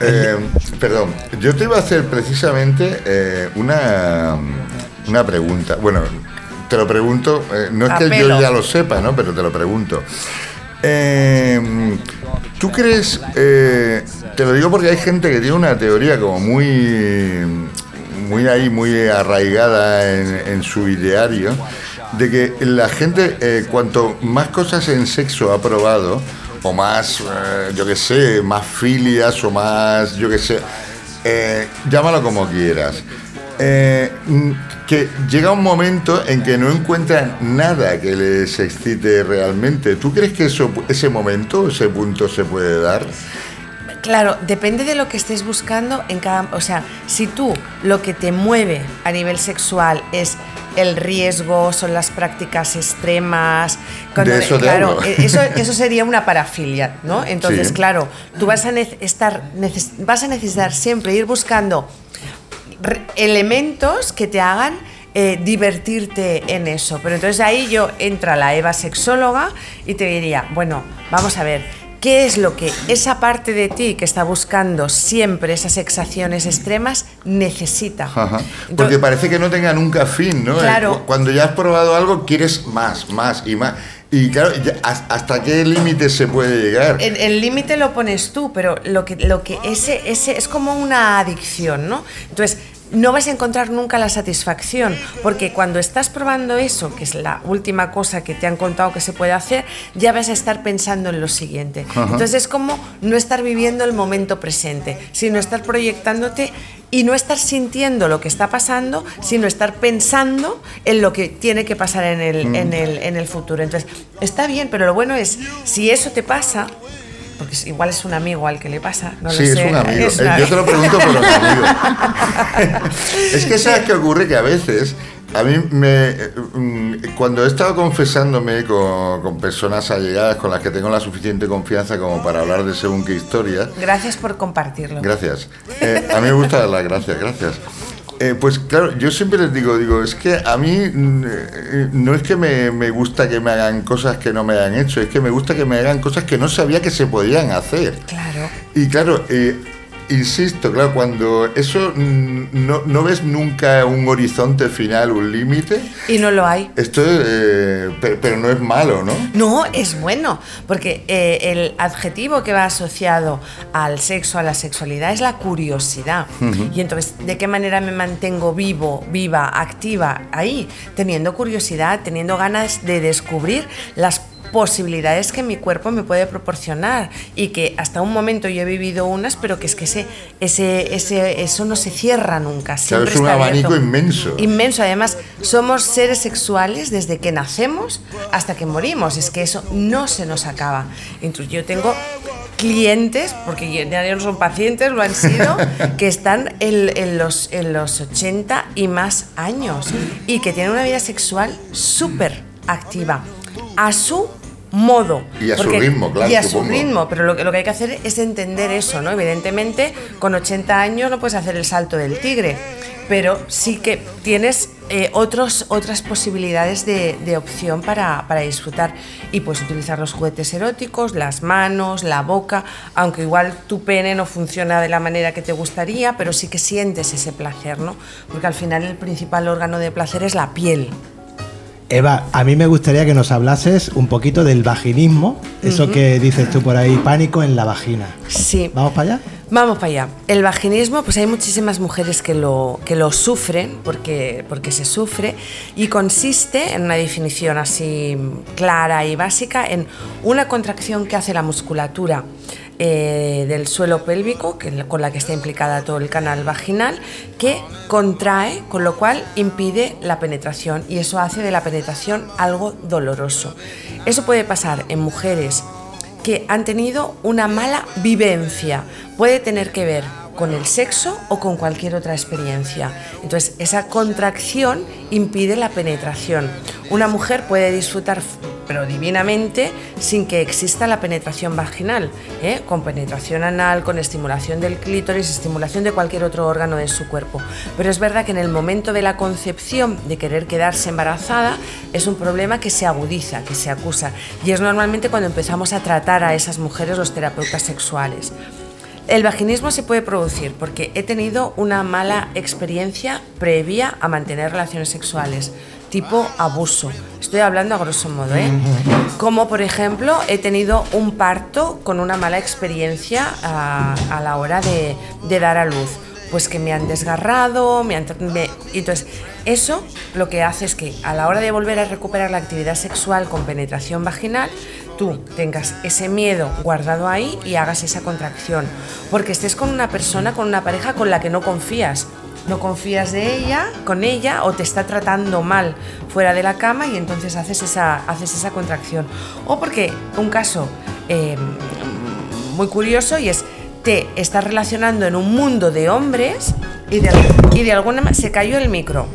Eh, perdón, yo te iba a hacer precisamente eh, una, una pregunta. Bueno, te lo pregunto, eh, no es A que pelo. yo ya lo sepa, ¿no? Pero te lo pregunto. ¿Tú crees, te lo digo porque hay gente que tiene una teoría como muy, muy ahí, muy arraigada en, en su ideario, de que la gente, cuanto más cosas en sexo ha probado, o más, eh, yo qué sé, más filias o más, yo qué sé, eh, llámalo como quieras. eh, que llega un momento en que no encuentran nada que les excite realmente. ¿Tú crees que eso, ese momento, ese punto se puede dar? Claro, depende de lo que estés buscando en cada, o sea, si tú lo que te mueve a nivel sexual es el riesgo, son las prácticas extremas, De eso claro, eh, eso, eso sería una parafilia, ¿no? Entonces, Sí. claro, tú vas a estar, vas a necesitar siempre ir buscando elementos que te hagan eh, divertirte en eso. Pero entonces ahí yo entra la Eva sexóloga y te diría, bueno, vamos a ver, ¿qué es lo que esa parte de ti que está buscando siempre esas exacciones extremas necesita? Ajá. Porque parece que no tenga nunca fin, ¿no? Claro. Eh, cu- Cuando ya has probado algo, quieres más, más y más. Y claro, ¿hasta qué límite se puede llegar? El el límite lo pones tú, pero lo que, lo que ese, ese es como una adicción, ¿no? Entonces, no vas a encontrar nunca la satisfacción, porque cuando estás probando eso, que es la última cosa que te han contado que se puede hacer, ya vas a estar pensando en lo siguiente. Entonces es como no estar viviendo el momento presente, sino estar proyectándote y no estar sintiendo lo que está pasando, sino estar pensando en lo que tiene que pasar en el, en el, en el futuro. Entonces, está bien, pero lo bueno es, si eso te pasa, porque igual es un amigo al que le pasa, no sí, lo sé. es un amigo. es Eh, una- Yo te lo pregunto por un amigo. es que sabes qué ocurre que a veces a mí me eh, mm, cuando he estado confesándome con, con personas allegadas con las que tengo la suficiente confianza como para hablar de según qué historia, Gracias por compartirlo. Gracias. Eh, a mí me gusta dar las gracias, gracias. Eh, pues claro, yo siempre les digo, digo, es que a mí mm, eh, no es que me, me gusta que me hagan cosas que no me han hecho, es que me gusta que me hagan cosas que no sabía que se podían hacer. Claro. Y claro, eh, insisto, claro, cuando eso mm, no, no ves nunca un horizonte final, un límite, Y no lo hay. esto es, eh, pero, pero no es malo, ¿no? No, es bueno, porque eh, el adjetivo que va asociado al sexo, a la sexualidad, es la curiosidad. Y entonces, ¿de qué manera me mantengo vivo, viva, activa ahí? Teniendo curiosidad, teniendo ganas de descubrir las posibilidades que mi cuerpo me puede proporcionar y que hasta un momento yo he vivido unas, pero que es que ese, ese, ese, eso no se cierra nunca. Claro, Siempre es un está abanico abierto. inmenso. Inmenso, además, somos seres sexuales desde que nacemos hasta que morimos. Es que eso no se nos acaba. Entonces, yo tengo clientes, porque ya ya no son pacientes, lo han sido, que están en, en los, en los 80 y más años y que tienen una vida sexual súper activa, a su modo. Y a su ritmo, claro, Y a su ritmo, pero lo que, lo que hay que hacer es entender eso, ¿no? Evidentemente, con 80 años no puedes hacer el salto del tigre, pero sí que tienes eh, otros, otras posibilidades de, de opción para, para disfrutar. Y puedes utilizar los juguetes eróticos, las manos, la boca, aunque igual tu pene no funciona de la manera que te gustaría, pero sí que sientes ese placer, ¿no? Porque al final el principal órgano de placer es la piel. Eva, a mí me gustaría que nos hablases un poquito del vaginismo, eso que dices tú por ahí, pánico en la vagina. Sí. ¿Vamos para allá? Vamos para allá. El vaginismo, pues hay muchísimas mujeres que lo, que lo sufren, porque, porque se sufre, y consiste en una definición así clara y básica, en una contracción que hace la musculatura eh, del suelo pélvico, que, con la que está implicada todo el canal vaginal, que contrae, con lo cual impide la penetración, y eso hace de la penetración algo doloroso. Eso puede pasar en mujeres que han tenido una mala vivencia. Puede tener que ver con el sexo o con cualquier otra experiencia. Entonces, esa contracción impide la penetración. Una mujer puede disfrutar, pero divinamente, sin que exista la penetración vaginal, ¿eh? con penetración anal, con estimulación del clítoris, estimulación de cualquier otro órgano de su cuerpo. Pero es verdad que en el momento de la concepción, de querer quedarse embarazada, es un problema que se agudiza, que se acusa. Y es normalmente cuando empezamos a tratar a esas mujeres los terapeutas sexuales. El vaginismo se puede producir porque he tenido una mala experiencia previa a mantener relaciones sexuales, tipo abuso. Estoy hablando a grosso modo, ¿eh? Como por ejemplo, he tenido un parto con una mala experiencia a, a la hora de, de dar a luz. Pues que me han desgarrado, me han. me- y entonces, eso lo que hace es que a la hora de volver a recuperar la actividad sexual con penetración vaginal, tú tengas ese miedo guardado ahí y hagas esa contracción. Porque estés con una persona, con una pareja con la que no confías. No confías de ella, con ella, o te está tratando mal fuera de la cama y entonces haces esa, haces esa contracción. O porque un caso eh, muy curioso y es te estás relacionando en un mundo de hombres y de, y de alguna manera se cayó el micro.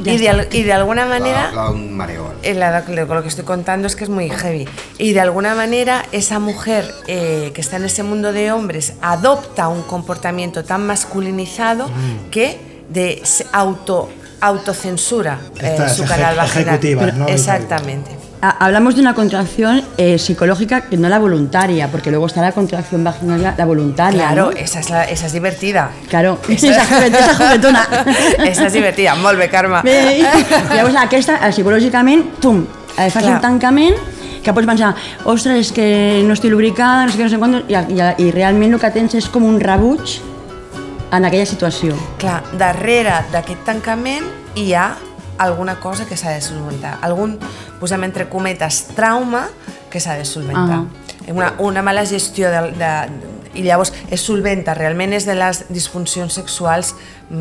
Y de, y de alguna manera La- la- un mareo. eh, la- lo que estoy contando es que es muy heavy. Y de alguna manera esa mujer eh, que está en ese mundo de hombres adopta un comportamiento tan masculinizado Mm. que de auto autocensura eh, su canal vaginal. ejecutiva, no Exactamente. Ha- Hablamos de una contracción eh, psicológica que no la voluntaria, porque luego está la contracción vaginal, la- la voluntaria. Claro, ¿no? esa, es la- esa es divertida. Claro, Esa- esa, juguet- esa juguetona. esa és divertida, molt bé, Carme. Bé, llavors aquesta, psicològicament, pum, eh, fas Clar. un tancament que pots pensar, ostres, és que no estic lubricada, no sé què, no sé quant, i, i, i realment el que tens és com un rebuig en aquella situació. Clar, darrere d'aquest tancament hi ha alguna cosa que s'ha de solventar, algun, posem entre cometes, trauma que s'ha de solventar. Una, una mala gestió de, de, i llavors es solventa, realment és de les disfuncions sexuals mm,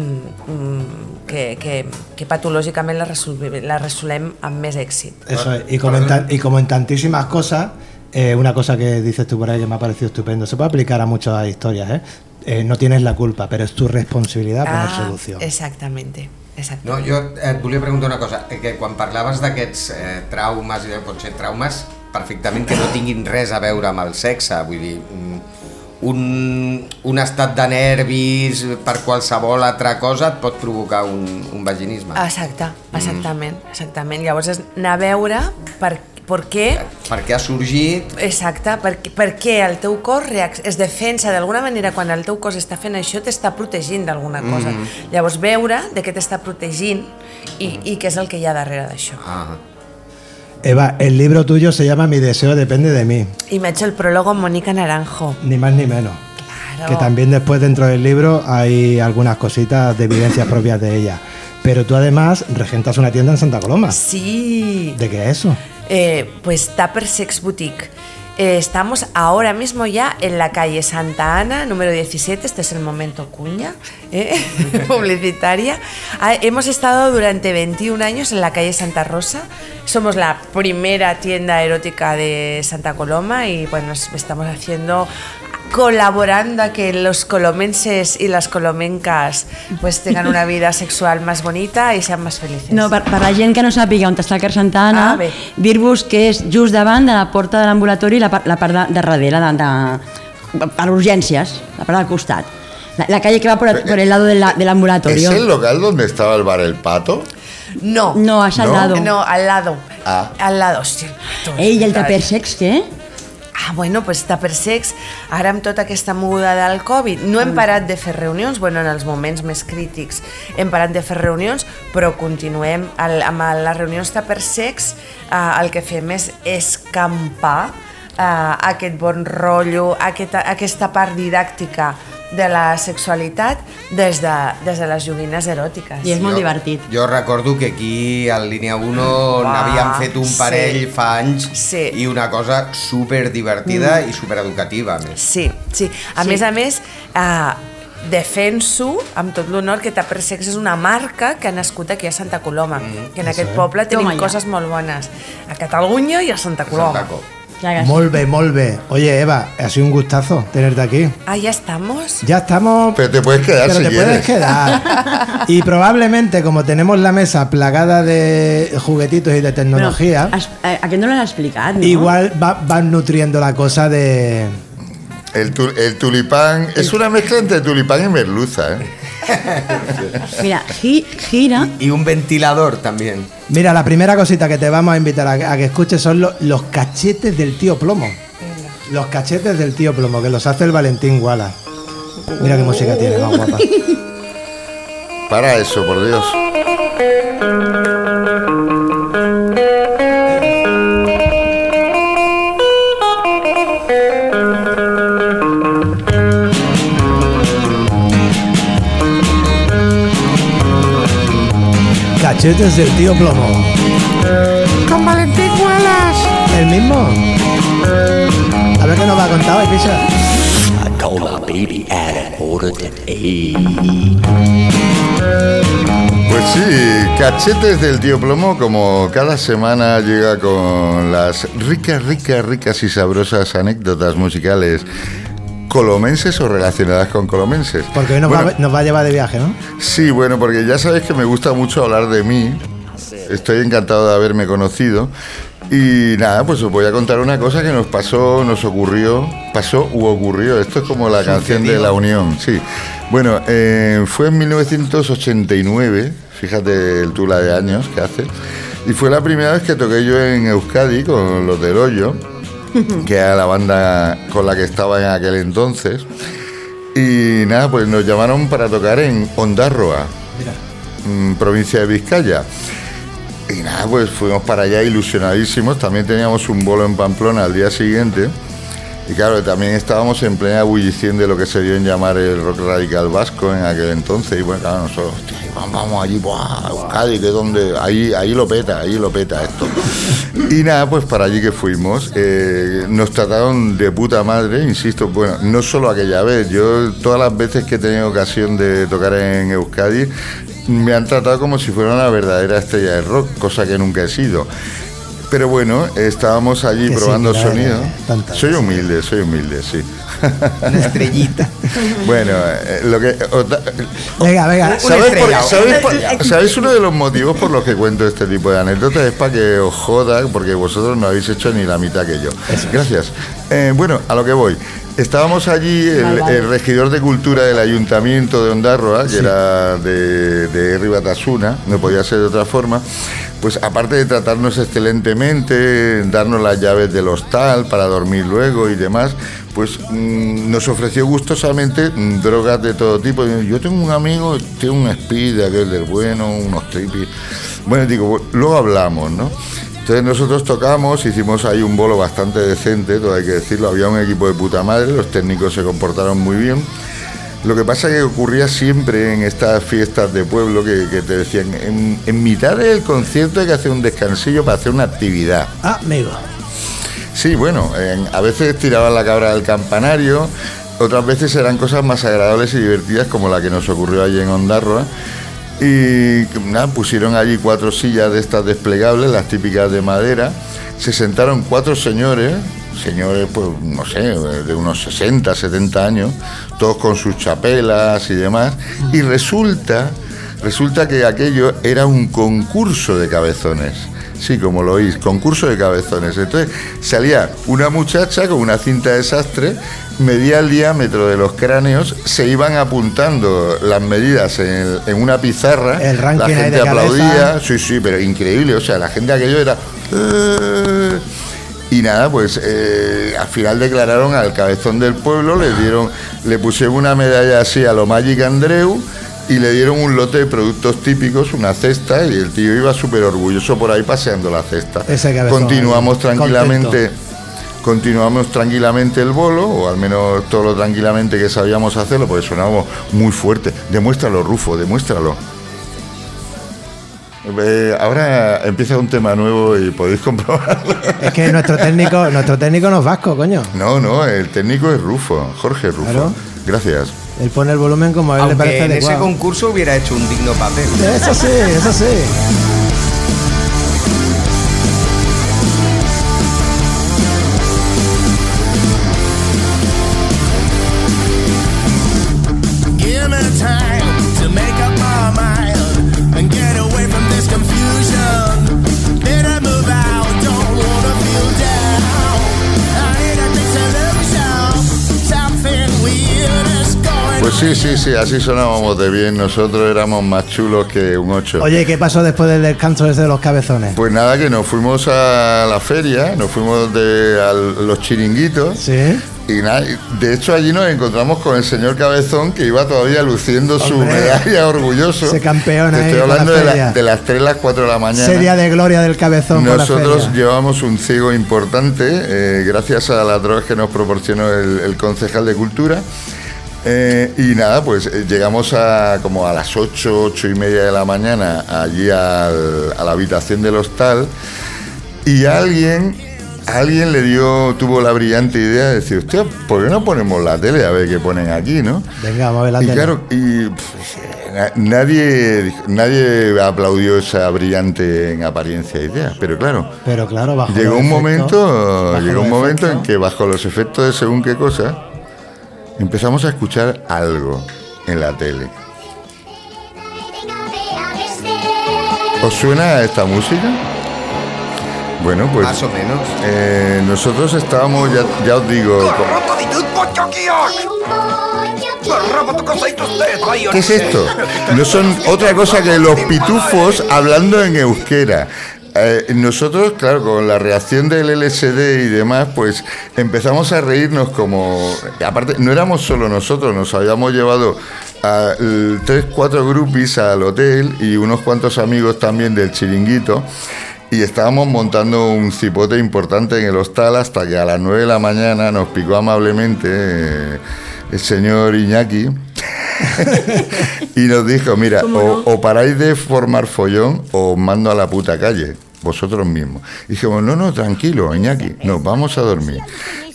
mm, que, que, que patològicament la, resolve, la resolem amb més èxit. Eso es. Y como, en tan- y como en tantísimas cosas, eh, una cosa que dices tú por ahí que me ha parecido estupendo, se puede aplicar a muchas historias, ¿eh? Eh, no tienes la culpa, pero es tu responsabilidad poner Ah, solución. Exactamente, No, exactament. jo et volia preguntar una cosa, eh, que quan parlaves d'aquests eh, traumes, i pot ser traumes perfectament que no tinguin res a veure amb el sexe, vull dir, mm, un, un estat de nervis per qualsevol altra cosa et pot provocar un, un vaginisme. Exacte, exactament, exactament. Llavors és anar a veure per, per què Per què ha sorgit Exacte, perquè, perquè el teu cos reac es defensa d'alguna manera quan el teu cos està fent això t'està protegint d'alguna cosa. Llavors veure de què t'està protegint i, i què és el que hi ha darrere d'això. Ah, Eva, el libro tuyo se llama Mi deseo depende de mí, I m'he hecho el prólogo Mónica Naranjo. ni más ni menos. Claro. Que también después dentro del libro hay algunas cositas de evidencias propias de ella. Pero tú además regentas una tienda en Santa Coloma. Sí. ¿De qué es eso? Eh, pues Tupper Sex Boutique. Eh, estamos ahora mismo ya en la calle Santa Ana, número 17. Este es el momento cuña ¿eh? publicitaria. Ah, hemos estado durante 21 años en la calle Santa Rosa. Somos la primera tienda erótica de Santa Coloma y bueno, es- estamos haciendo colaborando a que los colomenses y las colomencas pues tengan una vida sexual más bonita y sean más felices. No, per, per la gent que no sàpiga on està el Car Santa Anna, Ah, bé. dir-vos que és just davant de la porta de l'ambulatori i la, la part de, de darrere, de, de, per urgències, la part del costat. La, la calle que va por, por el lado de la- del ¿Es ambulatorio. el local donde estaba el bar El Pato? No. No, és al No? lado. No, al lado. Ah. Al lado, hòstia. Ei, i el taper sex, què? Ah, bueno, pues Tupper Sex, ara amb tota aquesta moguda del Covid, no hem parat de fer reunions, bueno, en els moments més crítics hem parat de fer reunions, però continuem el, amb les reunions Tupper Sex, eh, el que fem és escampar eh, aquest bon rotllo, aquesta, aquesta part didàctica de la sexualitat des de, des de les joguines eròtiques. I és molt divertit. Jo recordo que aquí al Línia 1 Va, n'havíem fet un sí. parell fa anys Sí. i una cosa super divertida i super educativa, més. Sí, sí. A Sí. més a més, eh, defenso amb tot l'honor que Tupper Sex és una marca que ha nascut aquí a Santa Coloma, que en aquest poble tenim Toma ja. coses molt bones. A Catalunya i a Santa Coloma. Santaco. Ja molt bé. Oye, Eva, ha sido un gustazo tenerte aquí. Ah, ya estamos. Ya estamos. Pero te puedes quedar pero si te puedes quedar. Y probablemente, como tenemos la mesa plagada de juguetitos y de tecnología, Bueno, es- eh, aquest no l'han explicat, no? igual va- van nutriendo la cosa de. El, tu- el tulipán es una mezcla entre tulipán y merluza, ¿eh? Mira, gi- gira... Y un ventilador también. Mira, la primera cosita que te vamos a invitar a, a que escuches son lo- los cachetes del tío Plomo. Los cachetes del tío Plomo, que los hace el Valentín Guala. Mira qué música tiene, más guapa. Para eso, por Dios. Cachetes del tío Plomo. Con Valentín Wallace. ¿El mismo? A ver qué nos va a contar hoy, Pisa. I told my baby Adam order today. Pues sí, cachetes del tío Plomo, como cada semana llega con las ricas, ricas, ricas y sabrosas anécdotas musicales colomenses o relacionadas con colomenses. Porque hoy nos, Bueno, va, nos va a llevar de viaje, ¿no? Sí, bueno, porque ya sabéis que me gusta mucho hablar de mí. Estoy encantado de haberme conocido. Y nada, pues os voy a contar una cosa que nos pasó, nos ocurrió, pasó u ocurrió. Esto es como la canción de la Unión, sí. Bueno, eh, fue en 1989, fíjate el tula de años que hace. Y fue la primera vez que toqué yo en Euskadi con los del Hoyo, que era la banda con la que estaba en aquel entonces. Y nada, pues nos llamaron para tocar en Ondarroa, mm, provincia de Vizcaya. Y nada, pues fuimos para allá ilusionadísimos. También teníamos un bolo en Pamplona al día siguiente. Y claro, también estábamos en plena ebullición de lo que se dio en llamar el rock radical vasco en aquel entonces. Y bueno, claro, nosotros, hostia, vamos, allí, ¡buah! Euskadi, que es donde, ahí, ahí lo peta, ahí lo peta esto. Y nada, pues para allí que fuimos. eh, nos trataron de puta madre, insisto, bueno, no solo aquella vez, yo todas las veces que he tenido ocasión de tocar en Euskadi, me han tratado como si fuera una verdadera estrella de rock, cosa que nunca he sido. Pero bueno, estábamos allí Que sí, probando claro, sonido. tantas Soy humilde, soy humilde, sí. Una estrellita. bueno, eh, lo que... Venga, venga. ¿Sabes, por- sabes uno de los motivos por los que cuento este tipo de anécdotas? Es para que os joda, porque vosotros no habéis hecho ni la mitad que yo. Gracias. Eh, bueno, a lo que voy. Estábamos allí, el, Vale, vale. el regidor de cultura del ayuntamiento de Ondarroa, que era de, de no podía ser de otra forma, pues aparte de tratarnos excelentemente, darnos las llaves del hostal para dormir luego y demás, pues mm, nos ofreció gustosamente mm, drogas de todo tipo. Yo tengo un amigo, tiene un speed, aquel del bueno, unos tripis. Bueno, digo, luego hablamos, ¿no? Entonces nosotros tocamos, hicimos ahí un bolo bastante decente, todo hay que decirlo, había un equipo de puta madre, los técnicos se comportaron muy bien. Lo que pasa es que ocurría siempre en estas fiestas de pueblo que, que te decían, en, en mitad del concierto hay que hacer un descansillo para hacer una actividad. Ah, amigo. Sí, bueno, en- a veces tiraban la cabra del campanario, otras veces eran cosas más agradables y divertidas como la que nos ocurrió allí en Ondarroa. Y nada, pusieron allí cuatro sillas de estas desplegables, las típicas de madera. Se sentaron cuatro señores, señores, pues no sé, de unos 60, 70 años, todos con sus chapelas y demás, y resulta, resulta que aquello era un concurso de cabezones. Sí, como lo oís, concurso de cabezones. Entonces salía una muchacha con una cinta de sastre, medía el diámetro de los cráneos, se iban apuntando las medidas en, en una pizarra, El la gente de cabeza. aplaudía, sí, sí, pero increíble, o sea, la gente aquello era... "Eh". Y nada, pues eh, al final declararon al cabezón del pueblo, le dieron, le pusieron una medalla así a lo Magic Andreu y le dieron un lote de productos típicos, una cesta, y el tío iba súper orgulloso por ahí paseando la cesta. Ese cabezón Continuamos ahí, tranquilamente. Continuamos tranquilamente el bolo, o al menos todo lo tranquilamente que sabíamos hacerlo, porque sonábamos muy fuerte. Demuéstralo, Rufo, demuéstralo. Eh, ahora empieza un tema nuevo y podéis comprobarlo. Es que nuestro técnico, nuestro técnico no es vasco, coño. No, no, el técnico es Rufo, Jorge Rufo. Claro. Gracias. Él pone el volumen como a él le parece en ese concurso hubiera hecho un digno papel. Eso sí, eso sí. Sí, sí, sí, así sonábamos de bien. Nosotros éramos más chulos que un 8. Oye, ¿y ¿qué pasó después del descanso ese de los cabezones? Pues nada, que nos fuimos a la feria, nos fuimos de, a los chiringuitos. Sí. Y nada, de hecho allí nos encontramos con el señor Cabezón que iba todavía luciendo su medalla orgulloso. Te ahí Estoy la hablando de, la- de las 3 las 4 de la mañana. Sería de gloria del cabezón la Nosotros llevamos un ciego importante, eh, gracias a la droga que nos proporcionó el, el concejal de Cultura. Eh, y nada, pues eh, llegamos a como a las 8, 8 y media de la mañana allí al- a la habitación del hostal y alguien, alguien le dio, tuvo la brillante idea de decir, hostia, ¿por qué no ponemos la tele a ver qué ponen aquí, no? Venga, vamos a ver la y tele. claro, y pff, na- nadie, dijo- nadie aplaudió esa brillante en apariencia idea, pero claro, Pero claro, bajo llegó un efectos- momento, llegó un momento en que bajo los efectos de según qué cosa, empezamos a escuchar algo en la tele. ¿Os suena esta música? Bueno, pues Más o menos. eh, nosotros estábamos, ya, ya os digo, ¿qué es esto? No son otra cosa que los pitufos hablando en euskera. Eh, nosotros, claro, con la reacción del LSD y demás, pues empezamos a reírnos como... Aparte, no éramos solo nosotros, nos habíamos llevado a tres, cuatro groupies al hotel y unos cuantos amigos también del chiringuito. Y estábamos montando un cipote importante en el hostal hasta que a las 9 de la mañana nos picó amablemente eh, el señor Iñaki y nos dijo, mira, o, o paráis de formar follón o os mando a la puta calle, vosotros mismos. Y dijimos, no, no, tranquilo, Iñaki, nos vamos a dormir.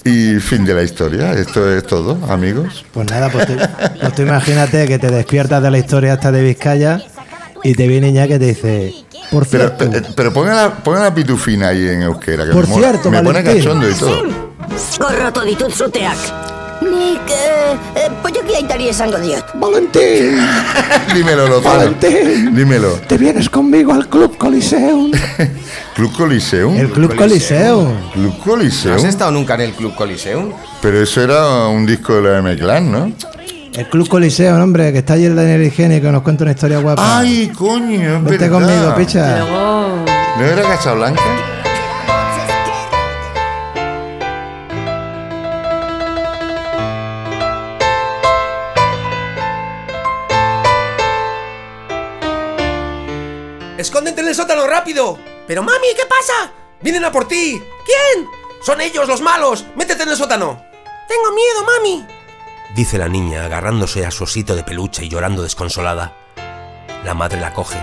Y fin de la historia, esto es todo, amigos. Pues nada, pues, tú, pues tú imagínate que te despiertas de la historia hasta de Vizcaya y te viene ya que te dice, por Pero, cierto, pero, pero ponga, la, ponga la pitufina ahí en euskera, que Por me, mola. cierto, me pone cachondo y todo. Zuteak. Nik, eh, eh, polloki aitari esango diot. Valentín, Dímelo, Lozano. Valentín. Dímelo. te vienes conmigo al Club Coliseum. ¿Club Coliseum? El Club Coliseum. Club ¿No Coliseum. has estado nunca en el Club Coliseum? Pero eso era un disco de la M-Clan, ¿no? El Club Coliseum, hombre, que está allí el Daniel Higiene que nos cuenta una historia guapa. ¡Ay, coño! Es Vente verdad. conmigo, picha. ¿No era Casablanca? Rápido! ¡Pero mami, ¿qué pasa? ¡Vienen a por ti! ¿Quién? Son ellos los malos. ¡Métete en el sótano! Tengo miedo, mami. Dice la niña, agarrándose a su osito de peluche y llorando desconsolada. La madre la coge,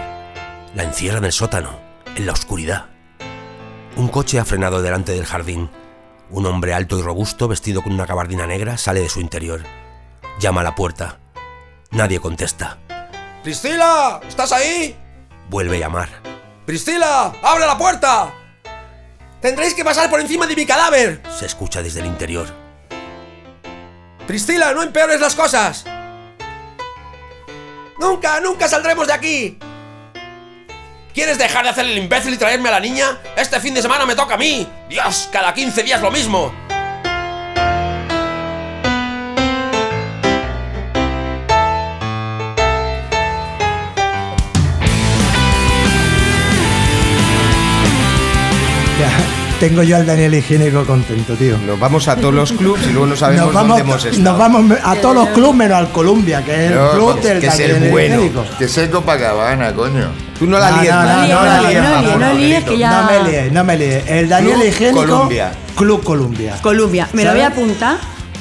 la encierra en el sótano, en la oscuridad. Un coche ha frenado delante del jardín. Un hombre alto y robusto, vestido con una gabardina negra, sale de su interior. Llama a la puerta. Nadie contesta. ¡Priscila! ¿Estás ahí? Vuelve a llamar. ¡Priscila! ¡Abre la puerta! Tendréis que pasar por encima de mi cadáver. Se escucha desde el interior. Priscila, no empeores las cosas. Nunca, nunca saldremos de aquí. ¿Quieres dejar de hacer el imbécil y traerme a la niña? Este fin de semana me toca a mí. Dios, cada 15 días lo mismo. Tengo yo al Daniel Higiénico contento, tío. Nos vamos a todos los clubs y luego no sabemos Nos vamos, dónde hemos estado. nos vamos a todos los clubes menos al Columbia, que es el club del que es el Daniel bueno. Higiénico. Que sea Copacabana, coño. Tú no la No, líes no, la líes no, no, no favor. líes que ya- No me líes, no me líes. El Daniel Club Higiénico. Columbia. Club Columbia. Columbia. Me lo voy a apuntar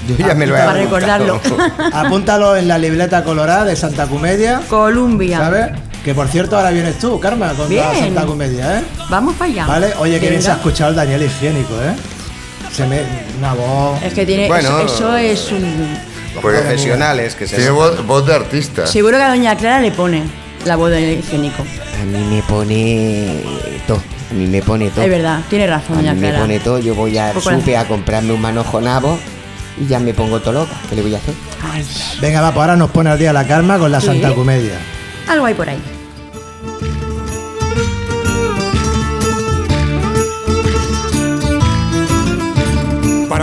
Yo ya me lo he para apuntado. recordarlo. Apúntalo en la libreta colorada de Santa Comedia. Columbia. ¿Sabes? Que por cierto, ahora vienes tú, Karma, con la. Santa Comedia, ¿eh? Vamos para allá. Vale, oye, que bien se ha escuchado el Daniel Higiénico, ¿eh? Se me. Una voz. Es que tiene. Bueno. eso, eso es un. Profesionales que se Tiene voz, voz de artista. Seguro que a Doña Clara le pone la voz del higiénico. A mí me pone todo. A mí me pone todo. Es verdad, tiene razón, A mí Doña me Clara. pone todo. Yo voy al Poco supe a comprarme un manojo nabo y ya me pongo todo loca. ¿Qué le voy a hacer? Ay, Venga, va, pues ahora nos pone al día la Karma con la Sí. Santa Comedia. algo hay por ahí.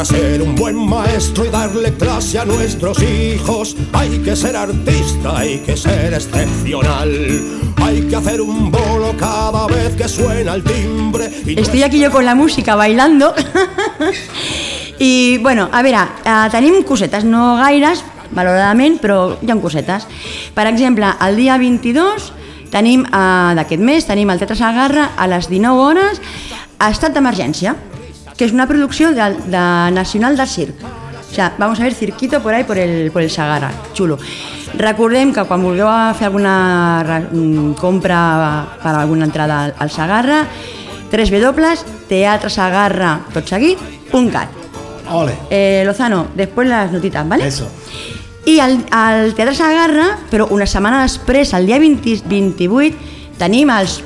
Para ser un buen maestro y darle clase a nuestros hijos, hay que ser artista, hay que ser excepcional. Hay que hacer un bolo cada vez que suena el timbre. Y Estoy aquí yo con la música bailando. I, bueno, a veure, eh, tenim cosetes, no gaires, valoradament, però hi ha cosetes. Per exemple, el dia 22 tenim eh, d'aquest mes, tenim el Teatre Sagarra a les 19 hores, Estat d'Emergència, que és una producció de, de Nacional del Circ. O sea, vamos a ver cirquito por ahí por el, por el Sagarra, xulo. Recordem que quan vulgueu fer alguna mm, compra per alguna entrada al, Sagarra, www.teatresagarra, tot seguit, punt cat. Ole. Eh, Lozano, después las notitas, ¿vale? Eso. I al, al Teatre Sagarra, però una setmana després, el dia 20, 28, tenim els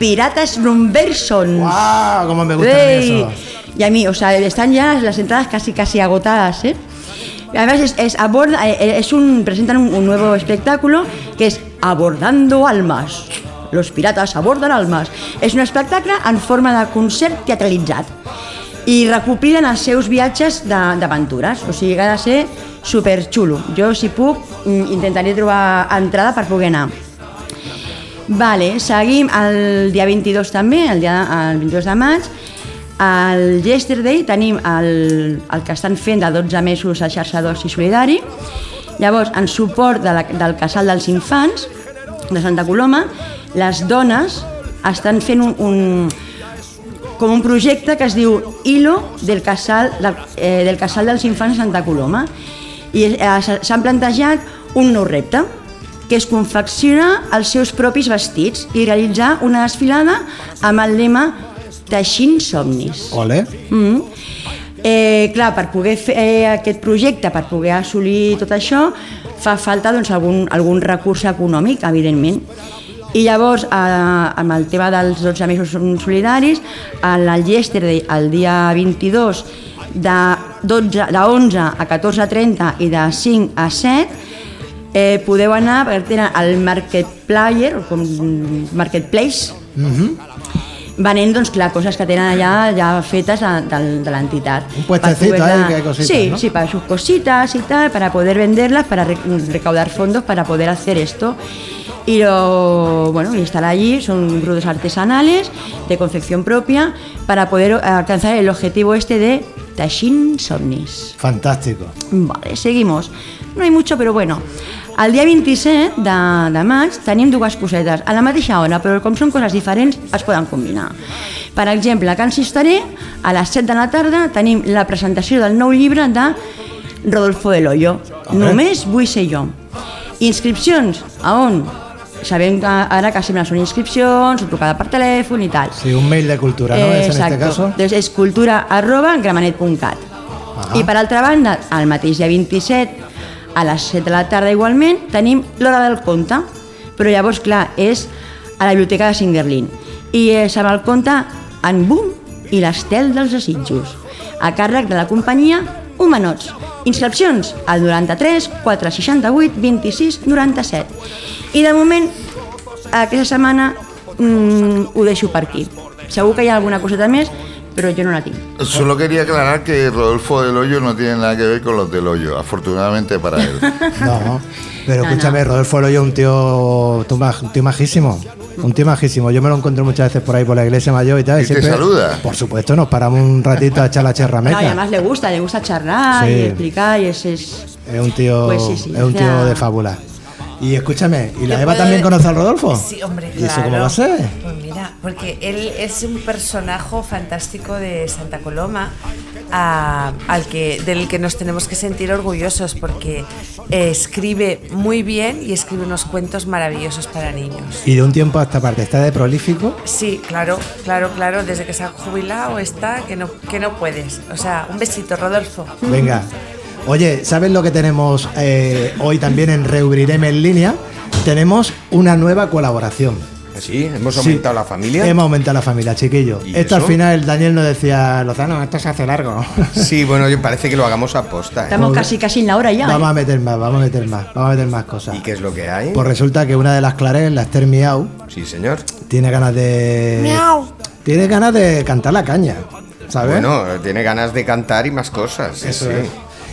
Piratas Rumbersons. ¡Wow! Cómo me gusta a mí Ey, eso. Y a mí, o sea, están ya las entradas casi casi agotadas, ¿eh? Además es, es aborda, eh, es un presentan un, un nuevo espectáculo que es Abordando almas. Los piratas abordan almas. És un espectacle en forma de concert teatralitzat i recopilen els seus viatges d'aventures. O sigui que ha de ser superxulo. Jo, si puc, mm, intentaré trobar entrada per poder anar. Vale, seguim el dia 22 també, el dia el 22 de maig. Al Yesterday tenim el, el que estan fent de 12 mesos a xarxa d'oci solidari. Llavors, en suport de la, del casal dels infants de Santa Coloma, les dones estan fent un, un, com un projecte que es diu Hilo del casal, del, eh, del casal dels infants de Santa Coloma i eh, s'han plantejat un nou repte que és confeccionar els seus propis vestits i realitzar una desfilada amb el lema Teixint somnis. Ole. Mm. Eh, clar, per poder fer eh, aquest projecte, per poder assolir tot això, fa falta doncs, algun, algun recurs econòmic, evidentment. I llavors, eh, amb el tema dels 12 mesos solidaris, el Yesterday, el dia 22, de, 12, de 11 a 14.30 i de 5 a 7, eh, podeu anar, perquè tenen el Marketplayer, o com Marketplace, venent, doncs, clar, coses que tenen allà ja fetes de, de, de l'entitat. Un puestecito poder-la- hay cositas, Sí, ¿no? sí, para sus cositas y tal, para poder venderlas, para re- recaudar fondos para poder hacer esto. Y lo, bueno, y estar allí, son grudos artesanales de confección propia para poder alcanzar el objetivo este de Tashin Somnis. Fantástico. Vale, seguimos. No hay mucho, però bueno. El dia 27 de, de maig tenim dues cosetes a la mateixa hora, però com són coses diferents es poden combinar. Per exemple, a Can Cisteré, a les 7 de la tarda, tenim la presentació del nou llibre de Rodolfo del Hoyo. Només vull ser jo. Inscripcions, a on? Sabem que ara que sempre són inscripcions, trucada per telèfon i tal. Sí, un mail de cultura, ¿no? Eh, es en este caso. Entonces es cultura arroba gramenet.cat. I per altra banda, el mateix dia 27, a les 7 de la tarda igualment, tenim l'hora del conte, però llavors, clar, és a la biblioteca de Singerlin. I és amb el conte en Boom i l'estel dels desitjos, a càrrec de la companyia Humanots. Inscripcions al 93 468 26 97. I de moment, aquesta setmana mm, ho deixo per aquí. Segur que hi ha alguna coseta més, però jo no la tinc. Solo quería aclarar que Rodolfo del Hoyo no tiene nada que ver con los del Hoyo, afortunadamente para él. No, pero No, escúchame, no. Rodolfo Loyo es un tío, un tío majísimo. Un tío majísimo. Yo me lo encuentro muchas veces por ahí por la iglesia mayor y tal. ¿Y te saluda? Por supuesto, nos paramos un ratito a echar la cherra No, y además le gusta, le gusta charlar Sí. y explicar y es... es... Es un tío, Pues sí, sí, es un tío de fábula. Y escúchame, ¿y la Eva también conoce al Rodolfo? Sí, hombre, ¿Y claro. eso cómo va a ser? Pues mira, porque él es un personaje fantástico de Santa Coloma a- al que, del que nos tenemos que sentir orgullosos porque eh, escribe muy bien y escribe unos cuentos maravillosos para niños. Y de un tiempo a esta parte, ¿está de prolífico? Sí, claro, claro, claro, desde que se ha jubilado está que no, que no puedes. O sea, un besito, Rodolfo. Venga. Oye, ¿sabes lo que tenemos eh, hoy también en Reubrirem en línea? Tenemos una nueva colaboración. Sí, hemos Sí. aumentado la familia. Hemos aumentado la familia, chiquillo. ¿Y Esto al final Daniel nos decía, Lozano, esto se hace largo. Sí, bueno, parece que lo hagamos a posta. ¿eh? Estamos Joder. casi casi en la hora ya. vamos ¿eh? a meter más, vamos a meter más, vamos a meter más cosas. ¿Y qué es lo que hay? Pues resulta que una de las Claret, la Esther Miau, Sí, señor. tiene ganas de. Tiene ganas de cantar la caña, ¿sabes? Bueno, tiene ganas de cantar y más cosas. sí, Eso sí. es.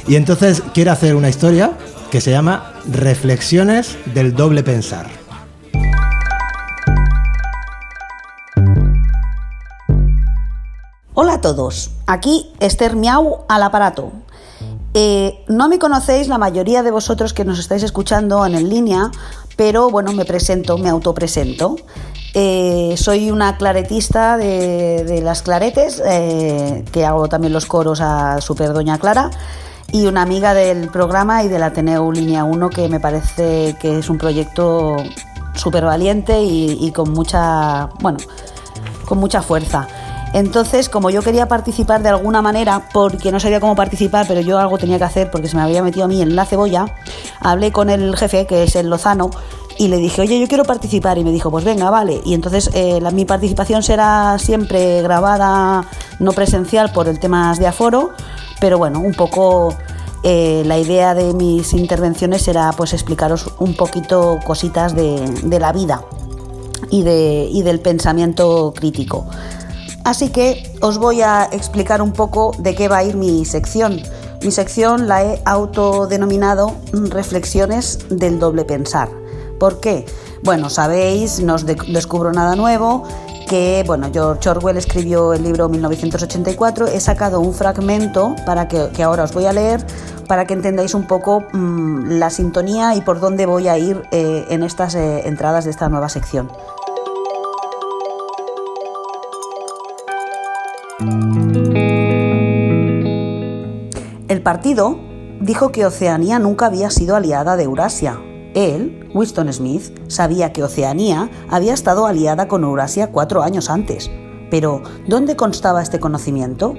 Y entonces quiere hacer una historia que se llama Reflexiones del doble pensar. Hola a todos, aquí Esther Miau al aparato. Eh, no me conocéis la mayoría de vosotros que nos estáis escuchando en, línea, pero bueno, me presento, me autopresento. Eh, soy una claretista de, de las claretes, eh, que hago también los coros a Super Doña Clara, y una amiga del programa y del Ateneo Línea 1, que me parece que es un proyecto súper valiente y, con mucha, bueno, con mucha fuerza. Entonces, como yo quería participar de alguna manera, porque no sabía cómo participar, pero yo algo tenía que hacer porque se me había metido a mí en la cebolla, hablé con el jefe, que es el Lozano, y le dije, oye, yo quiero participar. Y me dijo, pues venga, vale. Y entonces eh, la- mi participación será siempre grabada, no presencial, por el tema de aforo, pero bueno, un poco eh, la idea de mis intervenciones será pues explicaros un poquito cositas de, la vida y, y del pensamiento crítico. Así que os voy a explicar un poco de qué va a ir mi sección. Mi sección la he autodenominado Reflexiones del doble pensar. ¿Por qué? Bueno, sabéis, no os de- descubro nada nuevo, que bueno, George Orwell escribió el libro 1984, he sacado un fragmento para que, ahora os voy a leer para que entendáis un poco mm, la sintonía y por dónde voy a ir eh, en estas eh, entradas de esta nueva sección. El partido dijo que Oceanía nunca había sido aliada de Eurasia. Él, Winston Smith, sabía que Oceanía había estado aliada con Eurasia cuatro años antes. Pero, ¿dónde constaba este conocimiento?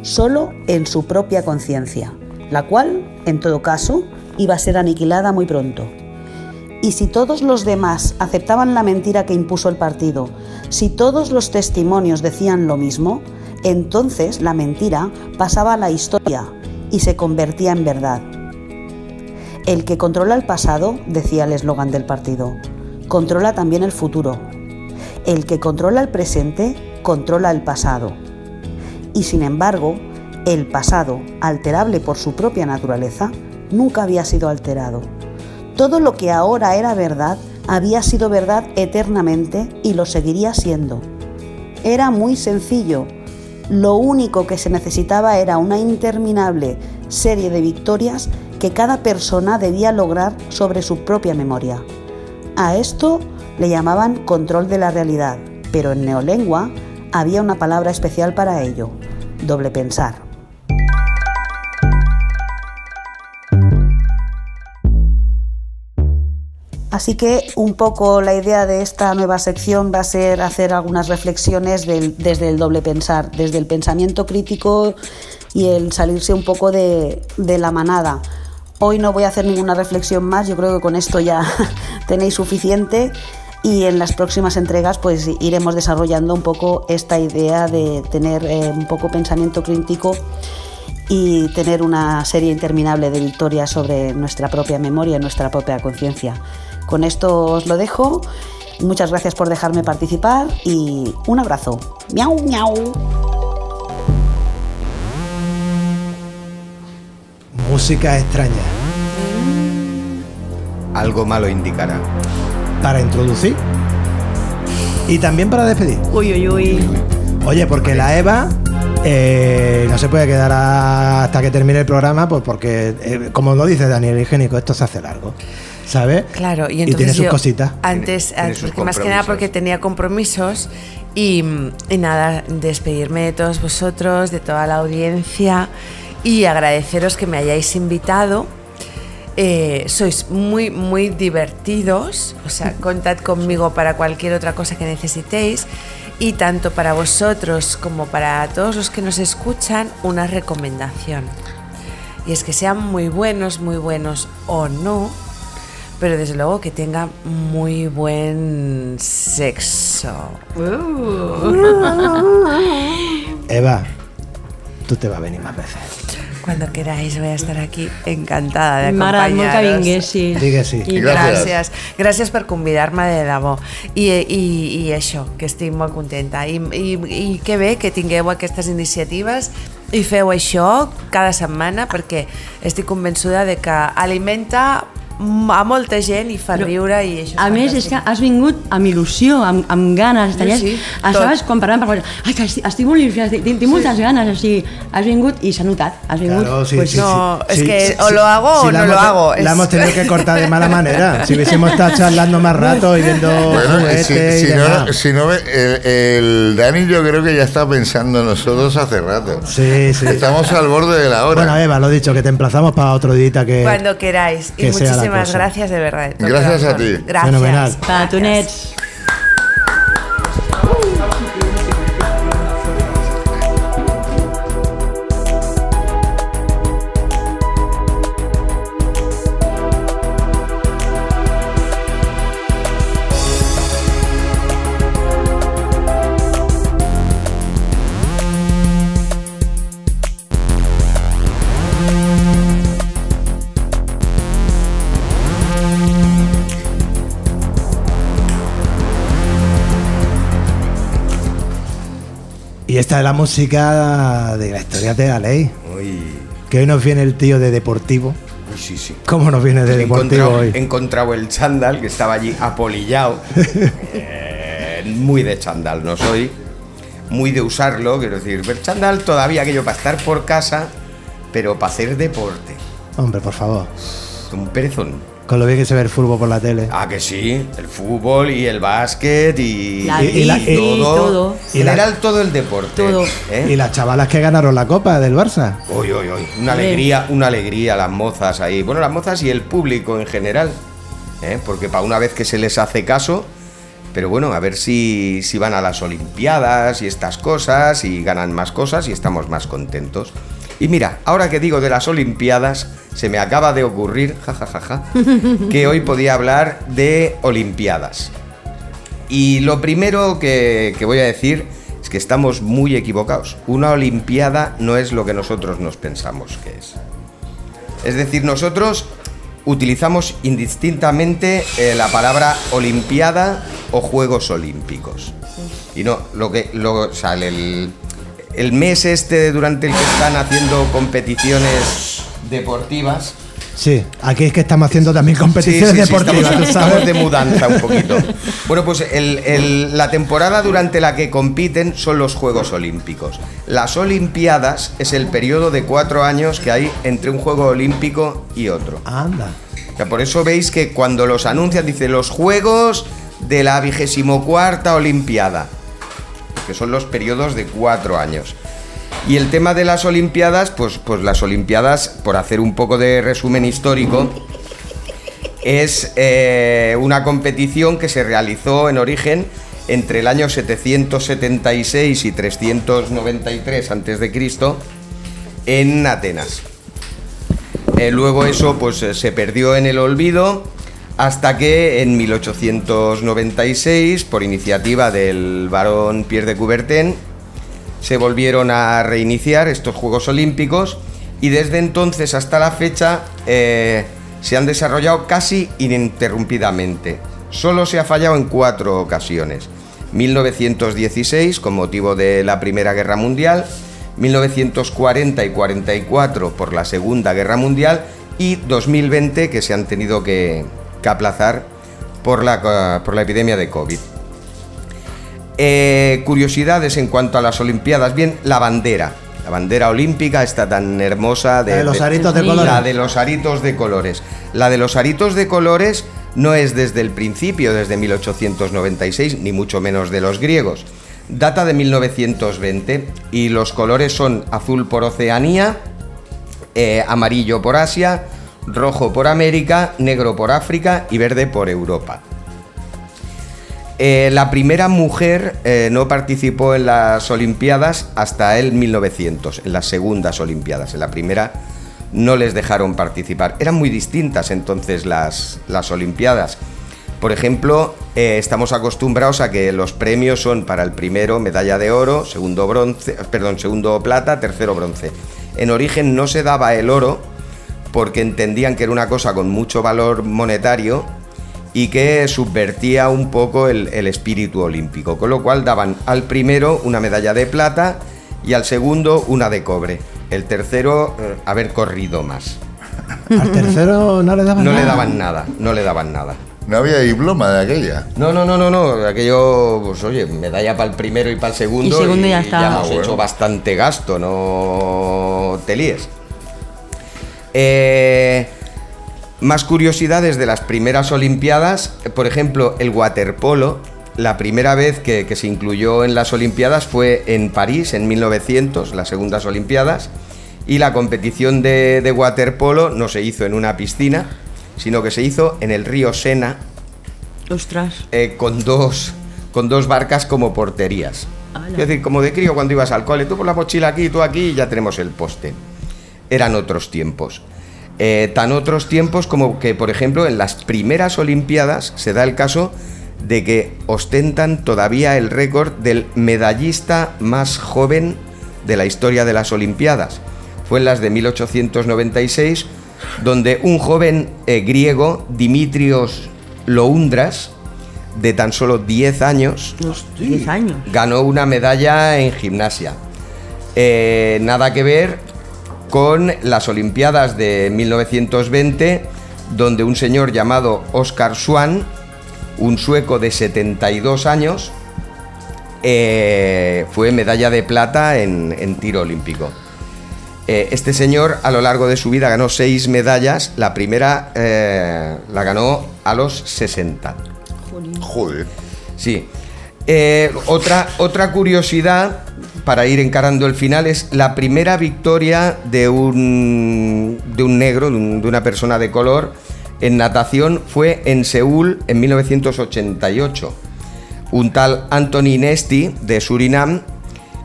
Solo en su propia conciencia, la cual, en todo caso, iba a ser aniquilada muy pronto. Y si todos los demás aceptaban la mentira que impuso el partido, si todos los testimonios decían lo mismo, entonces la mentira pasaba a la historia y se convertía en verdad. El que controla el pasado, decía el eslogan del partido, controla también el futuro. El que controla el presente, controla el pasado. Y sin embargo, el pasado, alterable por su propia naturaleza, nunca había sido alterado. Todo lo que ahora era verdad había sido verdad eternamente y lo seguiría siendo. Era muy sencillo. Lo único que se necesitaba era una interminable serie de victorias que cada persona debía lograr sobre su propia memoria. A esto le llamaban control de la realidad, pero en neolengua había una palabra especial para ello, doble pensar. Así que un poco la idea de esta nueva sección va a ser hacer algunas reflexiones desde el doble pensar, desde el pensamiento crítico y el salirse un poco de la manada. Hoy no voy a hacer ninguna reflexión más, yo creo que con esto ya tenéis suficiente. y en las próximas entregas pues iremos desarrollando un poco esta idea de tener eh, un poco pensamiento crítico y tener una serie interminable de victorias sobre nuestra propia memoria nuestra propia conciencia. Con esto os lo dejo. Muchas gracias por dejarme participar y un abrazo. Miau, miau. Música extraña. Algo malo indicará. Para introducir. Y también para despedir. Uy, uy, uy. Oye, porque la Eva eh, no se puede quedar a- hasta que termine el programa, pues porque, eh, como lo dice Daniel Higiénico, esto se hace largo. ¿Sabes? Claro, y tiene entonces sus yo cositas. Antes, Tiene- tiene antes- sus porque más que nada porque tenía compromisos y, y nada, despedirme de todos vosotros, de toda la audiencia y agradeceros que me hayáis invitado. Eh, sois muy, muy divertidos, o sea, contad conmigo para cualquier otra cosa que necesitéis y tanto para vosotros como para todos los que nos escuchan, una recomendación. Y es que sean muy buenos, muy buenos o no, pero desde luego que tengan muy buen sexo. Eva, tú te vas a venir más veces. Cuando queráis voy a estar aquí encantada de M'agrada molt que acompañaros. vinguessis. Di que sí. I. Gràcies. Gràcies per convidar-me de debò. I, i, I això, que estic molt contenta. I, i, I que bé que tingueu aquestes iniciatives i feu això cada setmana perquè estic convençuda de que alimenta a molta gent i fa Però, riure i això A més, és que has vingut amb il·lusió, amb, amb ganes. Estaries, sí, estaves tot. quan parlant per ai, que estic, estic molt il·lusionada, tinc, tinc moltes ganes, o sigui, has vingut i s'ha notat, has vingut. Claro, sí, pues, sí, no, sí, es sí, que sí, o sí. lo hago o la no lo hago, La hemos tenido que cortar de mala manera. Si hubiésemos estado charlando más rato y viendo Bueno, juguetes si, y si demás. no, si no el, el Dani yo creo que ya está pensando en nosotros hace rato. Sí, sí. Estamos al borde de la hora. Bueno, Eva, lo dicho, que te emplazamos para otro día que... Cuando queráis. Y que sea la muchísimas gracias de verdad. de Gracias a ti. Gracias. Fenomenal. Petonets. Y esta es la música de la historia de la ley. Uy, Que hoy nos viene el tío de Deportivo. sí, sí. ¿Cómo nos viene de Deportivo hoy? he encontrado el chándal que estaba allí apolillado. Eh, muy de chándal, no soy. Muy de usarlo, quiero decir. El chándal todavía aquello para estar por casa, pero para hacer deporte. Hombre, por favor. Un perezón. Con lo bien que se ve el fútbol por la tele. Ah, que sí. El fútbol y el básquet y, La Y- y la- bici, y- todo. y En la- general todo el deporte. Todo. ¿eh? Y las chavalas que ganaron la copa del Barça. Uy, uy, uy. Una alegría, una alegría las mozas ahí. Bueno, las mozas y el público en general. ¿eh? Porque para una vez que se les hace caso. Pero bueno, a ver si, si van a las Olimpiadas y estas cosas y ganan más cosas y estamos más contentos. Y mira, ahora que digo de las Olimpiadas, se me acaba de ocurrir, jajajaja, que hoy podía hablar de Olimpiadas. Y lo primero que, que voy a decir es que estamos muy equivocados. Una Olimpiada no es lo que nosotros nos pensamos que es. Es decir, nosotros utilizamos indistintamente eh, la palabra Olimpiada o Juegos Olímpicos. Y no, lo que lo, o sea, el, el mes este durante el que están haciendo competiciones deportivas, Sí, aquí es que estamos haciendo también competiciones Sí, sí, sí, deportivas, estamos, estamos de mudanza un poquito. Bueno, pues el- el- la temporada durante la que compiten son los Juegos Olímpicos. Las Olimpiadas es el periodo de cuatro años que hay entre un Juego Olímpico y otro. Anda. O sea, por eso veis que cuando los anuncian dice los Juegos de la vigésimo cuarta Olimpiada, que son los periodos de cuatro años. Y el tema de las Olimpiadas, pues, pues las Olimpiadas, por hacer un poco de resumen histórico, es eh, una competición que se realizó en origen entre el año 776 y 393 a.C. en Atenas. Eh, luego eso pues eh, se perdió en el olvido Hasta que en 1896, por iniciativa del barón Pierre de Coubertin, se volvieron a reiniciar estos Juegos Olímpicos y desde entonces hasta la fecha eh, se han desarrollado casi ininterrumpidamente. Solo se ha fallado en cuatro ocasiones. 1916 con motivo de la Primera Guerra Mundial, 1940 y 44 por la Segunda Guerra Mundial y 2020 que se han tenido que, que aplazar por la, por la epidemia de COVID. Eh, curiosidades en cuanto a las Olimpiadas. Bien, la bandera. La bandera olímpica está tan hermosa. La de los aritos de colores. La de los aritos de colores. La de los aritos de colores no es desde el principio, desde 1896, ni mucho menos de los griegos. Data de 1920 y los colores son azul por Oceanía, eh, amarillo por Asia, rojo por América, negro por África y verde por Europa. Eh, la primera mujer eh, no participó en las Olimpiadas hasta el 1900, en las segundas Olimpiadas. En la primera no les dejaron participar. Eran muy distintas entonces las, las Olimpiadas. Por ejemplo, eh, estamos acostumbrados a que los premios son para el primero medalla de oro, segundo bronce, perdón, segundo plata, tercero bronce. En origen no se daba el oro porque entendían que era una cosa con mucho valor monetario y que subvertía un poco el, el espíritu olímpico, con lo cual daban al primero una medalla de plata y al segundo una de cobre. El tercero eh, haber corrido más. Al tercero no le daban No nada. le daban nada, no le daban nada. No había diploma de aquella. No, no, no, no, no. Aquello, pues oye, medalla para el primero y para el segundo. Y segundo ya está. hemos Ah, bueno. hecho bastante gasto, no te líes. Eh, más curiosidades de las primeras Olimpiadas. Por ejemplo, el waterpolo. La primera vez que, que se incluyó en las Olimpiadas fue en París, en 1900, las segundas Olimpiadas. Y la competición de, de waterpolo no se hizo en una piscina, sino que se hizo en el río Sena, Ostras. eh, con, dos, con dos barcas como porterías. Es decir, como de crío cuando ibas al cole, tú por la mochila aquí, tú aquí y ya tenemos el poste. Eran otros tiempos. Eh, tan otros tiempos como que, por ejemplo, en las primeras Olimpiadas se da el caso de que ostentan todavía el récord del medallista más joven de la historia de las Olimpiadas. Fue en las de 1896, donde un joven eh, griego, Dimitrios Loundras, de tan solo 10 años, 10 años. ganó una medalla en gimnasia. Eh, nada que ver con las Olimpiadas de 1920, donde un señor llamado Oscar Swan, un sueco de 72 años, eh, fue medalla de plata en, en tiro olímpico. Eh, este señor a lo largo de su vida ganó seis medallas, la primera eh, la ganó a los 60. Joder. Sí. Eh, otra, otra curiosidad para ir encarando el final es la primera victoria de un, de un negro, de, un- de una persona de color, en natación fue en Seúl en 1988. Un tal Anthony Nesti de Surinam,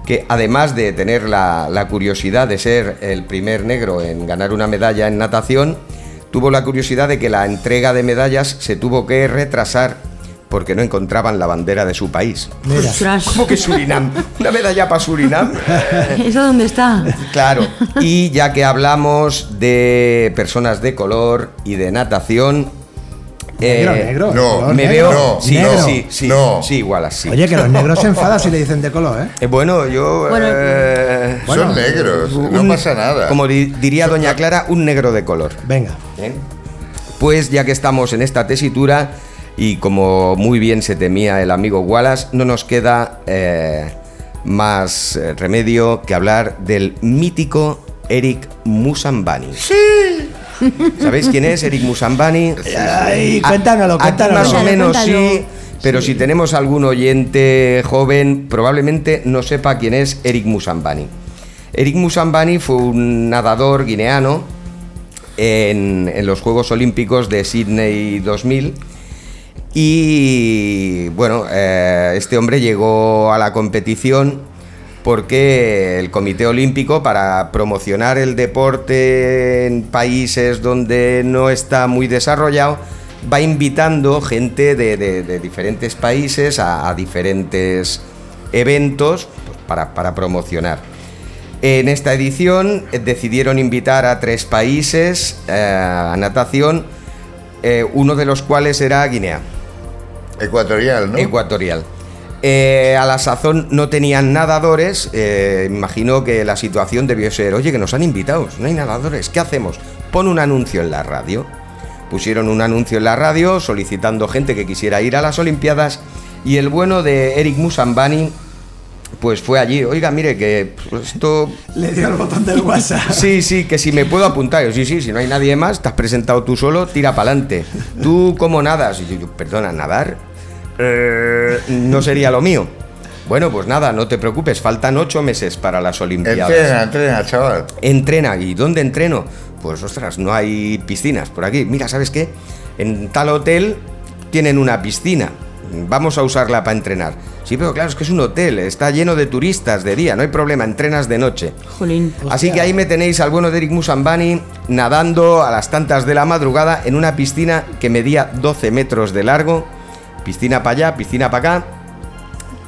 que además de tener la, la curiosidad de ser el primer negro en ganar una medalla en natación, tuvo la curiosidad de que la entrega de medallas se tuvo que retrasar porque no encontraban la bandera de su país. Mira. ¿Cómo que Surinam? ¿Una medalla para Surinam? ¿Eso dónde está? Claro, y ya que hablamos de personas de color y de natación, Negro, eh, negro. no, me negro. veo. No, sí, negro. sí, sí, no. sí, igual así. Oye, que los negros se enfadan si le dicen de color, ¿eh? Eh, bueno, yo. Bueno, eh, Bueno, Son negros, no pasa nada. Como di- diría Doña Clara, un negro de color. Venga. ¿eh? Pues ya que estamos en esta tesitura y como muy bien se temía el amigo Wallace, no nos queda eh, más eh, remedio que hablar del mítico Eric Musambani. ¡Sí! ¿Sabéis quién es Eric Musambani? Ay, cuéntanoslo, más o menos sí, pero si tenemos algún oyente joven, probablemente no sepa quién es Eric Musambani. Eric Musambani fue un nadador guineano en, en los Juegos Olímpicos de Sydney 2000 y bueno, eh, este hombre llegó a la competición porque el Comité Olímpico, para promocionar el deporte en países donde no está muy desarrollado, va invitando gente de, diferentes países a, diferentes eventos para, promocionar. En esta edición eh, decidieron invitar a tres países eh, a natación, uno de los cuales era Guinea. Ecuatorial, ¿no? Ecuatorial. Eh, a la sazón no tenían nadadores, eh, imagino que la situación debió ser, oye, que nos han invitado, no hay nadadores, ¿qué hacemos? Pon un anuncio en la radio. Pusieron un anuncio en la radio solicitando gente que quisiera ir a las Olimpiadas y el bueno de Eric Musambani pues fue allí, oiga, mire que pues, esto Le dio el botón del WhatsApp. Sí, sí, que si me puedo apuntar. Yo, sí, sí, si no hay nadie más, te has presentado tú solo, tira para adelante. ¿Tú cómo nadas? Y yo, yo, perdona, ¿nadar? Eh, no sería lo mío. Bueno, pues nada, no te preocupes, faltan ocho meses para las Olimpiadas. Entrena, entrena, chaval. Entrena, ¿y dónde entreno? Pues ostras, no hay piscinas por aquí. Mira, ¿sabes qué? En tal hotel tienen una piscina. Vamos a usarla para entrenar. Sí, pero claro, es que es un hotel, está lleno de turistas de día, no hay problema, entrenas de noche. Jolín. Así que ahí me tenéis al bueno de Eric Musambani nadando a las tantas de la madrugada en una piscina que medía 12 metros de largo. Piscina para allá, piscina para acá,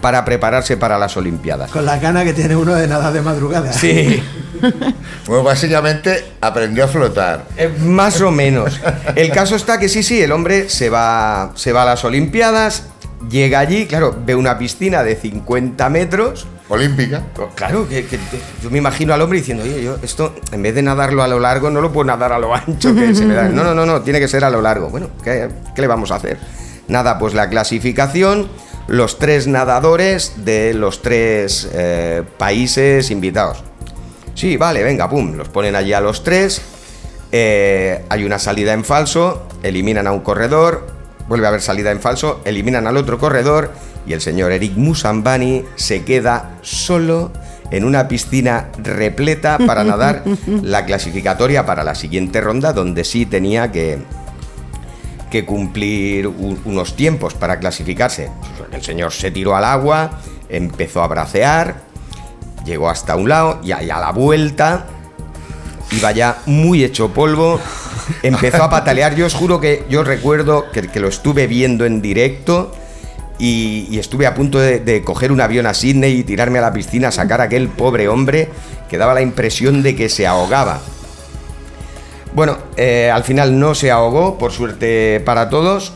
para prepararse para las Olimpiadas. Con la gana que tiene uno de nada de madrugada. Sí, Bueno, básicamente aprendió a flotar. eh, más o menos. El caso está que sí, sí, el hombre se va, se va a las Olimpiadas, llega allí, claro, ve una piscina de 50 metros. Olímpica. Claro, que, que- yo me imagino al hombre diciendo, oye, yo esto, en vez de nadarlo a lo largo, no lo puedo nadar a lo ancho que se me da. No, no, no, no, tiene que ser a lo largo. Bueno, ¿qué, qué le vamos a hacer? Nada, pues la clasificación, los tres nadadores de los tres eh, países invitados. Sí, vale, venga, pum, los ponen allí a los tres. eh, hay una salida en falso, eliminan a un corredor, vuelve a haber salida en falso, eliminan al otro corredor y el señor Eric Musambani se queda solo en una piscina repleta para nadar la clasificatoria para la siguiente ronda, donde sí tenía que, que cumplir unos tiempos para clasificarse. El señor se tiró al agua, empezó a bracear, llegó hasta un lado y a, y a la vuelta iba ya muy hecho polvo, empezó a patalear. Yo os juro que yo recuerdo que, que lo estuve viendo en directo y, y estuve a punto de, de coger un avión a Sydney y tirarme a la piscina, sacar a aquel pobre hombre que daba la impresión de que se ahogaba. Bueno, eh, al final no se ahogó, por suerte para todos.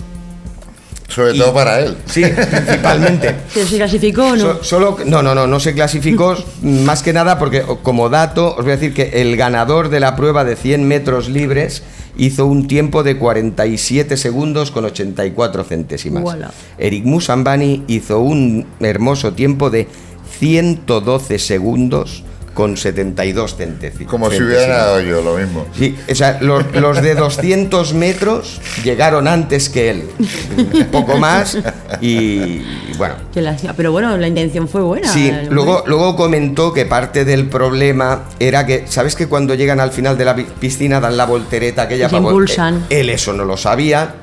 Sobre Y- todo para él. Sí, principalmente. ¿Pero se clasificó o no? So- solo, no, no, no, no se clasificó más que nada porque como dato os voy a decir que el ganador de la prueba de 100 metros libres hizo un tiempo de 47 segundos con 84 centésimas. Uala. Eric Musambani hizo un hermoso tiempo de 112 segundos con 72 centésimas. Como si hubiera nadado yo, lo mismo. Sí, o sea, los, los de 200 metros llegaron antes que él. Un poco más y, y bueno, Pero bueno, la intención fue buena. Sí, hombre. luego, luego comentó que parte del problema era que, ¿sabes que cuando llegan al final de la pi- piscina dan la voltereta aquella Se pa' vol- impulsan. eh, Él eso no lo sabía.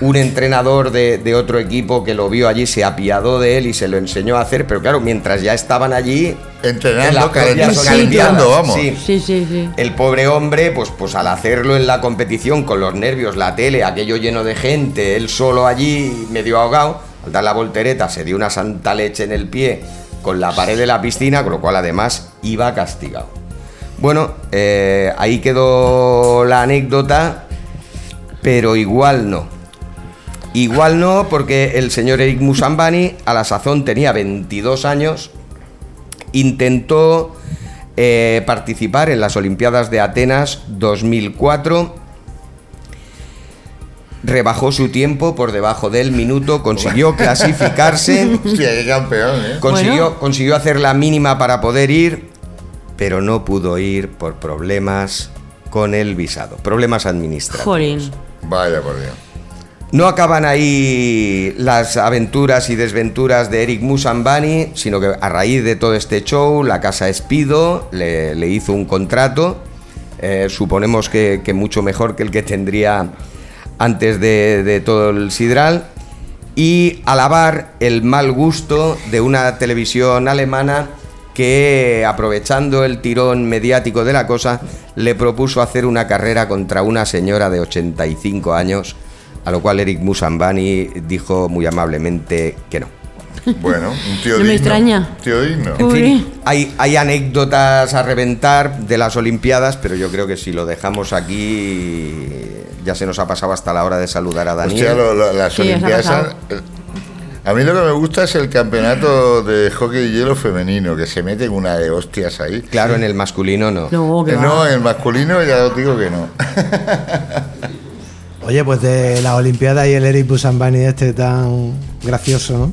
Un entrenador de, de otro equipo que lo vio allí se apiadó de él y se lo enseñó a hacer, pero claro, mientras ya estaban allí... Entrenando, en las propias calentando, Olimpiadas, calentando, vamos. sí. Sí, sí, sí. El pobre hombre, pues, pues al hacerlo en la competición con los nervios, la tele, aquello lleno de gente, él solo allí, medio ahogado, al dar la voltereta se dio una santa leche en el pie con la pared de la piscina, con lo cual además iba castigado. Bueno, eh, ahí quedó la anécdota, pero igual no. Igual no, porque el señor Eric Musambani a la sazón tenía 22 años, intentó eh, participar en las Olimpiadas de Atenas 2004, rebajó su tiempo por debajo del minuto, consiguió clasificarse, Hostia, qué campeón, ¿eh? consiguió, Bueno. consiguió hacer la mínima para poder ir, pero no pudo ir por problemas con el visado, problemas administrativos. Jolín. Vaya por Dios. No acaban ahí las aventuras y desventuras de Eric Musambani, sino que a raíz de todo este show, la casa Espido le, hizo un contrato, eh, suponemos que, que mucho mejor que el que tendría antes de, de todo el Sidral, y alabar el mal gusto de una televisión alemana que, aprovechando el tirón mediático de la cosa, le propuso hacer una carrera contra una señora de 85 años A lo cual Eric Musambani dijo muy amablemente que no. Bueno, un tío No me digno. extraña. Tío digno. En fin, hay, hay anécdotas a reventar de las Olimpiadas, pero yo creo que si lo dejamos aquí ya se nos ha pasado hasta la hora de saludar a Daniel. Hostia, lo- lo- las Sí, Olimpiadas. A mí lo que me gusta es el campeonato de hockey y hielo femenino, que se meten una de hostias ahí. Claro, en el masculino no. No, Eh. No, en el masculino ya os digo que no. Oye, pues de las Olimpiadas y el Eric Busambani este tan gracioso, ¿no?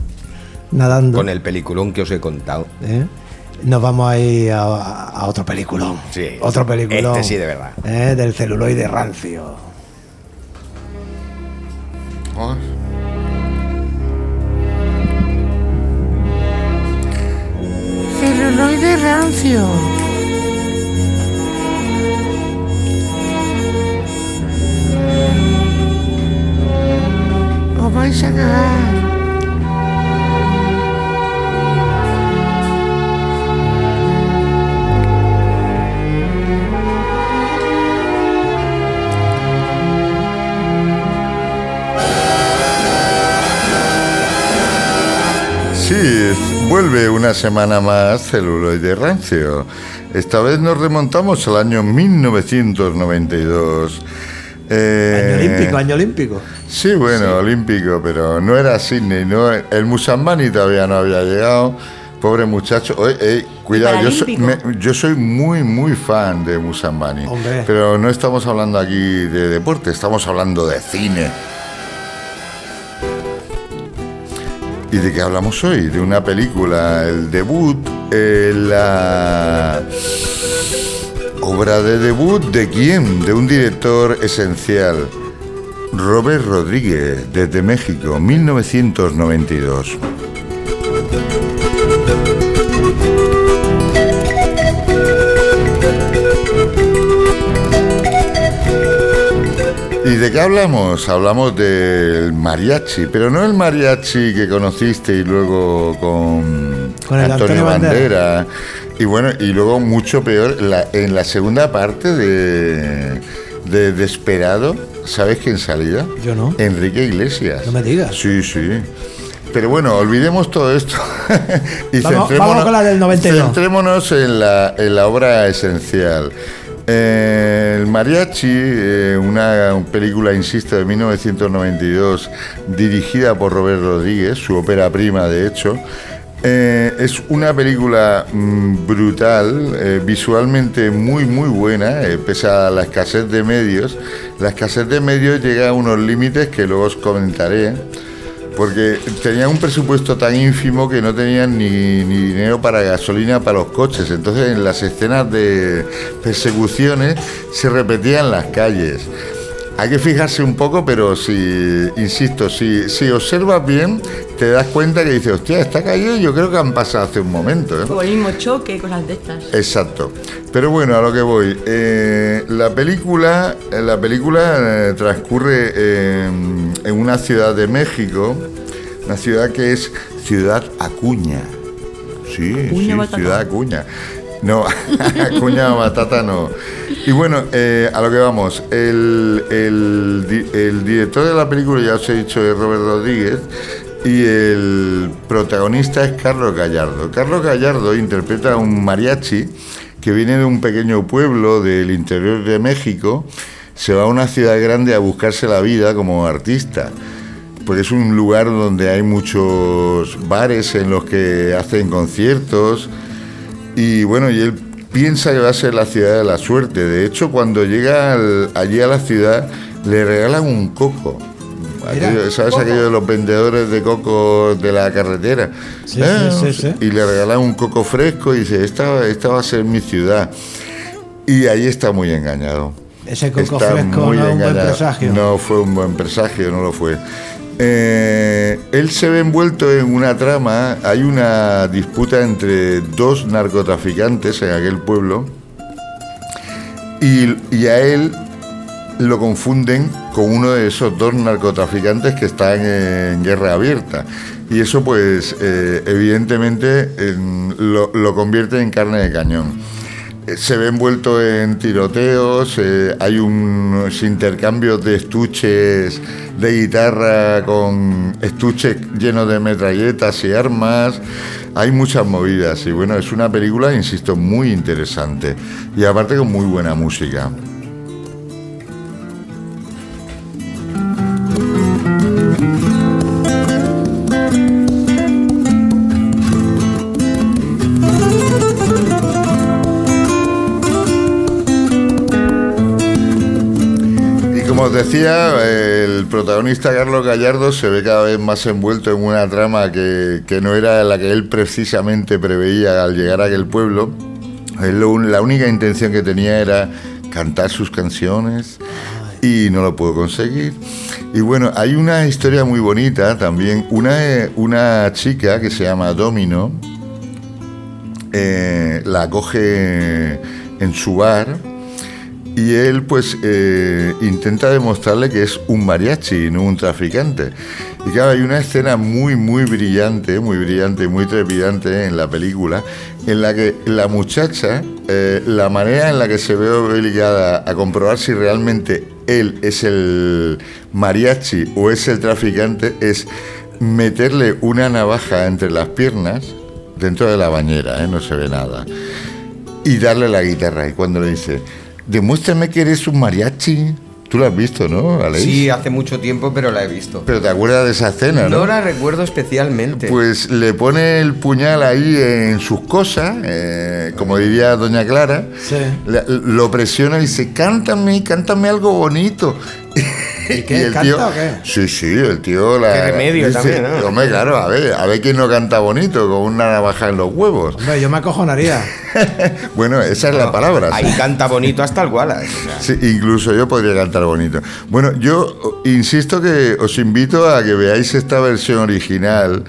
Nadando. Con el peliculón que os he contado. ¿eh? Nos vamos a ir a, a otro peliculón. Sí, Otro peliculón. este sí, de verdad. ¿eh? Del celuloide rancio. Oh, Celuloide rancio. Vais a. Sí, vuelve una semana más celuloide rancio. Esta vez nos remontamos al año 1992. Eh, Año olímpico, año olímpico. Sí, bueno, olímpico, pero no era Sydney, no, el Musambani todavía no había llegado. Pobre muchacho. Oye, ey, cuidado, yo soy, Paralímpico. me- yo soy muy, muy fan de Musambani. Hombre. Pero no estamos hablando aquí de deporte, estamos hablando de cine. ¿Y de qué hablamos hoy? De una película, el debut, eh, la obra de debut de quién? De un director esencial, Robert Rodríguez, desde México, 1992. ¿Y de qué hablamos? Hablamos del mariachi, pero no el mariachi que conociste y luego con, Con el Antonio Bandera. Y bueno, y luego mucho peor, la- en la segunda parte de, de Desperado, ¿sabes quién salía? Yo no. Enrique Iglesias. No me digas. Sí, sí. Pero bueno, olvidemos todo esto y Vamos- centrémonos- vamos con la del 92. Centrémonos en la, en la obra esencial. Eh, el Mariachi, eh, una película, insisto, de 1992, dirigida por Robert Rodríguez, su ópera prima, de hecho. Eh, es una película mm, brutal, eh, visualmente muy muy buena, eh, pese a la escasez de medios. La escasez de medios llega a unos límites que luego os comentaré, porque tenían un presupuesto tan ínfimo que no tenían ni, ni dinero para gasolina para los coches. Entonces en las escenas de persecuciones se repetían las calles. Hay que fijarse un poco, pero si, insisto, si, si observas bien, te das cuenta que dices, hostia, esta calle yo creo que han pasado hace un momento. ¿eh?". Como el mismo choque, cosas de estas. Exacto. Pero bueno, a lo que voy. Eh, la película, eh, la película eh, transcurre eh, en una ciudad de México, una ciudad que es Ciudad Acuña. Sí, Acuña sí. Ciudad Acuña. No, Acuña Batata no. Y bueno, eh, a lo que vamos. El, el director de la película, ya os he dicho, es Robert Rodríguez. Y el protagonista es Carlos Gallardo. Carlos Gallardo interpreta a un mariachi que viene de un pequeño pueblo del interior de México, se va a una ciudad grande a buscarse la vida como artista, porque es un lugar donde hay muchos bares en los que hacen conciertos y bueno, y él piensa que va a ser la ciudad de la suerte. De hecho, cuando llega al- allí a la ciudad, le regalan un coco. Aquello- ¿Sabes coco. aquello de los vendedores de coco de la carretera? Sí, Eh, sí, sí, sí. Y le regalan un coco fresco y dice, esta, esta va a ser mi ciudad. Y ahí está muy engañado. Ese coco Está fresco no es un buen presagio. No fue un buen presagio, no lo fue. Eh, él se ve envuelto en una trama, hay una disputa entre dos narcotraficantes en aquel pueblo y, a él lo confunden con uno de esos dos narcotraficantes que están en guerra abierta. Y eso pues eh, evidentemente en- lo, lo convierte en carne de cañón. Eh, se ve envuelto en tiroteos, eh, hay unos intercambios de estuches de guitarra con estuches llenos de metralletas y armas. Hay muchas movidas y bueno, es una película, insisto, muy interesante y aparte con muy buena música. El protagonista Carlos Gallardo se ve cada vez más envuelto en una trama que, no era la que él precisamente preveía al llegar a aquel pueblo. La única intención que tenía era cantar sus canciones y no lo pudo conseguir. Y bueno, hay una historia muy bonita también. Una, chica que se llama Domino eh, la acoge en su bar y él pues eh, intenta demostrarle que es un mariachi y no un traficante. Y claro, hay una escena muy, muy brillante, muy brillante, muy trepidante en la película, en la que la muchacha, eh, la manera en la que se ve obligada a comprobar si realmente él es el mariachi o es el traficante es meterle una navaja entre las piernas dentro de la bañera, ¿eh? no se ve nada y darle la guitarra. Y cuando le dice, demuéstrame que eres un mariachi. Tú lo has visto, ¿no, Aleix? Sí, hace mucho tiempo, pero la he visto. Pero te acuerdas de esa escena, ¿no? No la recuerdo especialmente. Pues le pone el puñal ahí en sus cosas, eh, como diría Doña Clara. Sí. La- lo presiona y dice, cántame, cántame algo bonito. ¿Y qué? ¿Canta o qué? Sí, sí, el tío la. Qué remedio también, ¿no? Hombre, claro, a ver, a ver quién no canta bonito, con una navaja en los huevos. Hombre, yo me acojonaría. Bueno, esa es la palabra. Ahí canta bonito hasta el Wallace. o sea. Sí, incluso yo podría cantar bonito. Bueno, yo insisto que os invito a que veáis esta versión original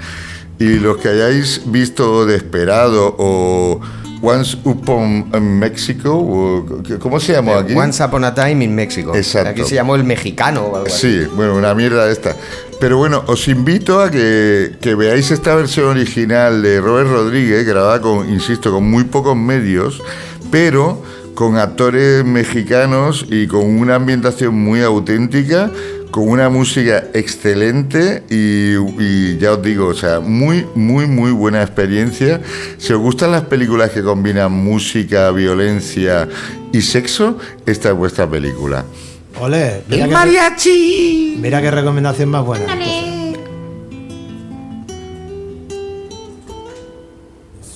y los que hayáis visto Desperado o Once Upon Mexico, o, ¿cómo se llamó aquí? Once Upon a Time in Mexico. Exacto. Aquí se llamó el mexicano o algo así. Sí, bueno, una mierda esta. Pero bueno, os invito a que, que veáis esta versión original de Robert Rodríguez, grabada con, insisto, con muy pocos medios, pero con actores mexicanos y con una ambientación muy auténtica, con una música excelente y, y ya os digo, o sea, muy, muy, muy buena experiencia. Si os gustan las películas que combinan música, violencia y sexo, esta es vuestra película. Ole, mira ¡El qué, mariachi! mira qué recomendación más buena.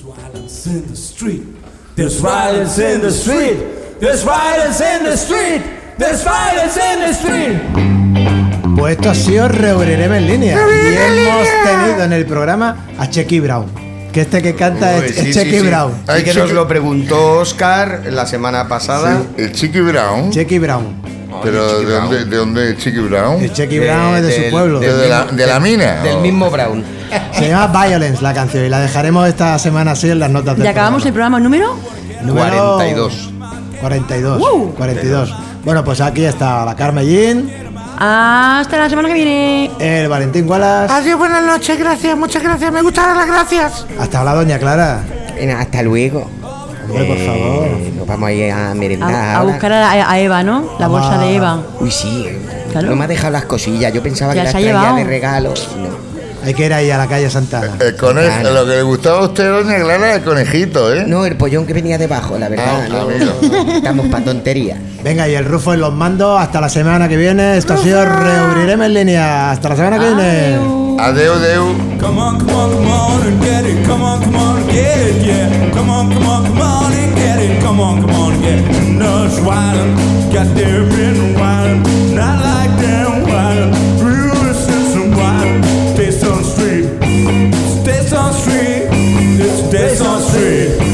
violence in the street. There's violence in the street. There's violence in the street. There's violence in the street. Pues esto ha sido Reuniremos en línea. Y hemos tenido en el programa a Checky Brown. Que este que canta Uy, es, sí, es sí, Checky sí. Brown. Ay, que nos Checky- lo preguntó Oscar la semana pasada. El Chiqui Brown. Checky Brown. Pero ¿de Brown. dónde, ¿de dónde es Chiqui Brown? El Checky De- Brown es de del- su pueblo. de, la, de la mina. Del mismo Brown. Se llama Violence la canción y la dejaremos esta semana así en las notas del ¿Y acabamos el programa número? Número 42. 42. ¡Wow! 42. Bueno, pues aquí está la Carmellín, Hasta la semana que viene. el Valentín Wallace, Adiós, buenas noches, gracias, muchas gracias. Me gustan las gracias. hasta la Doña Clara. Hasta luego. Hombre, por favor. Eh, nos vamos a ir a merendar. A, a ahora. buscar a, a Eva, ¿no? La bolsa de Eva. Uy, sí. Claro. No me ha dejado las cosillas. Yo pensaba Ya que las traía llevado. de regalo. No. Hay que ir ahí a la calle Santana. El conejo, lo que le gustaba a usted, doña Clara, el conejito, ¿eh? No, el pollón que venía debajo, la verdad. Ah, no, amigo. no estamos para tonterías. Venga, y el Rufo en los mandos. Hasta la semana que viene. Esto ha sido Reuniremos en línea. Hasta la semana que viene. Adeu, adeu. Come on, come on, come on and get it. Come on, come on and get it, yeah. Come on, come on, come on and get it. Come on, come on and get it. No, it's wildin', got them in wildin'. Not like three.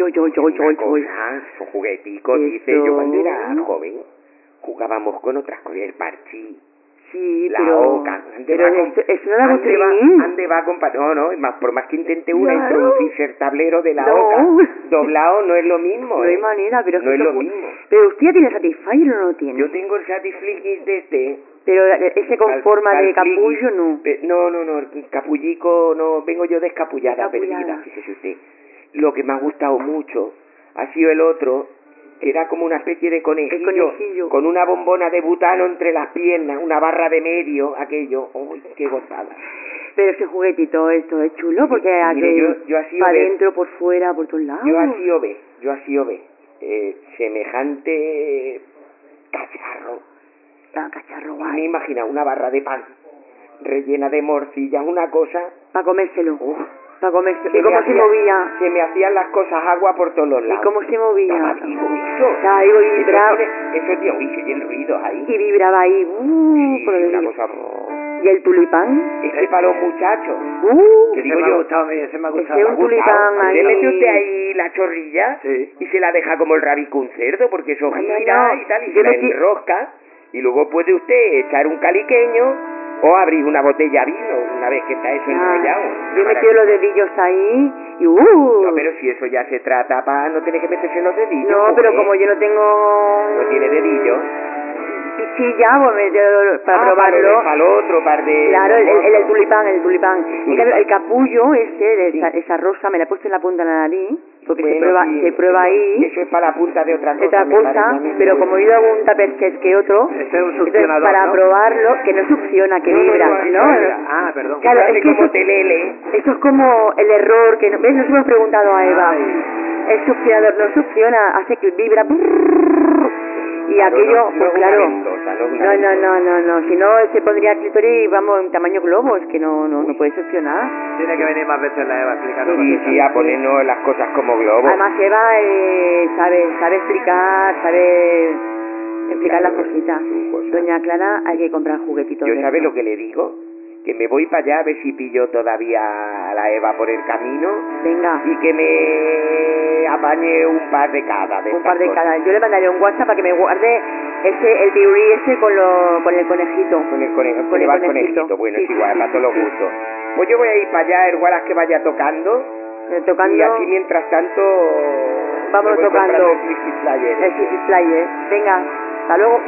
Uy, uy, uy, uy. Cosa, son jugueticos, dice. Yo cuando era joven jugábamos con otras cosas, el parchí, Sí, la pero... oca. Ande pero va con- eso, no la ande va, ande va con pa- No, no, más, por más que intente una Claro. introducirse el tablero de la No. oca, doblado no es lo mismo. No hay ¿eh? manera, pero No es lo mismo. Pero usted ya tiene Satisfyer o no lo tiene. Yo tengo el Satisflix de este. Pero ese con Cal- forma de capullo no. Pe- No, no, no, el capullico, no, vengo yo descapullada, Descapullada. perdida, fíjese usted. Lo que me ha gustado mucho ha sido el otro, que era como una especie de conejillo, conejillo. con una bombona de butano entre las piernas, una barra de medio, aquello, uy, qué gozada. Pero ese juguetito, esto es chulo porque Mire, aquí yo- yo así para adentro, por fuera, por todos lados. Yo así o ve, yo así o ve, eh, semejante cacharro. Ah, cacharro guay. me imagina una barra de pan rellena de morcillas, una cosa Para comérselo. Para comérselo. Se ¿Y cómo me se hacía- movía? Se me hacían las cosas agua por todos los ¿Y lados. cómo se movía? Estaba vivo eso. Estaba y Eso vibraba. Eso, tío, uy, se el ruido ahí. Y vibraba ahí. Uh, Sí, por el una oído. cosa... ¿Y el tulipán? Ese para los muchachos. Uh, Que digo me ha gustado ese me ha gustado. es un tulipán ¿Le ahí. mete usted ahí la chorrilla Sí. y se la deja como el rabico un cerdo? Porque eso No, gira no, y tal, y yo se la enrosca. Y luego puede usted echar un caliqueño o abrir una botella de vino una vez que está eso enrollado. Ah, yo he metido los dedillos ahí y uh. No, pero si eso ya se trata para no tener que meterse los dedillos. No, pero mujer. como yo no tengo No tiene dedillos. pichilla, pues me dio para Ah, probarlo. Para el otro, par de... Claro, el, el, el tulipán, el tulipán. Tulipán. cambio, el capullo ese, de esa, esa rosa, me la he puesto en la punta de la nariz, porque se prueba, se prueba ahí, Eso es para la punta de otra cosa. otra me parece cosa, a mí. pero como yo hago un taperches que otro, Ese es un entonces succionador, para ¿no? probarlo, que no succiona, que No, vibra, no. Ah, perdón. Claro, es que como eso, telele. eso es como el error que, ¿ves? Nos hemos preguntado a Eva. Ay. El succionador no succiona, hace que vibra. Y aquello, pues claro. no No, no, no, no. Si no, se pondría clítoris, vamos, en tamaño globo. Es que no, no, no puede succionar. Tiene que venir más veces la Eva a explicarnos. Sí, sí, a ponernos las cosas como globos. Además, Eva eh, sabe, sabe explicar, sabe explicar las cositas. Doña Clara, hay que comprar juguetitos. Yo sabe lo que le digo, que me voy para allá a ver si pillo todavía a la Eva por el camino Venga, y que me apañe un par de cada. De un par de cosas. cada. Yo le mandaré un WhatsApp para que me guarde ese, el piurí ese con, lo, con el conejito. Con el conejo, Con el el conejito. conejito. Bueno, Sí, es igual, sí, para todos los gustos. Pues yo voy a ir para allá, igual las que vaya tocando. Eh, Tocando. Y así mientras tanto. Vamos tocando. el Flyer. El Flyer. Venga, hasta luego.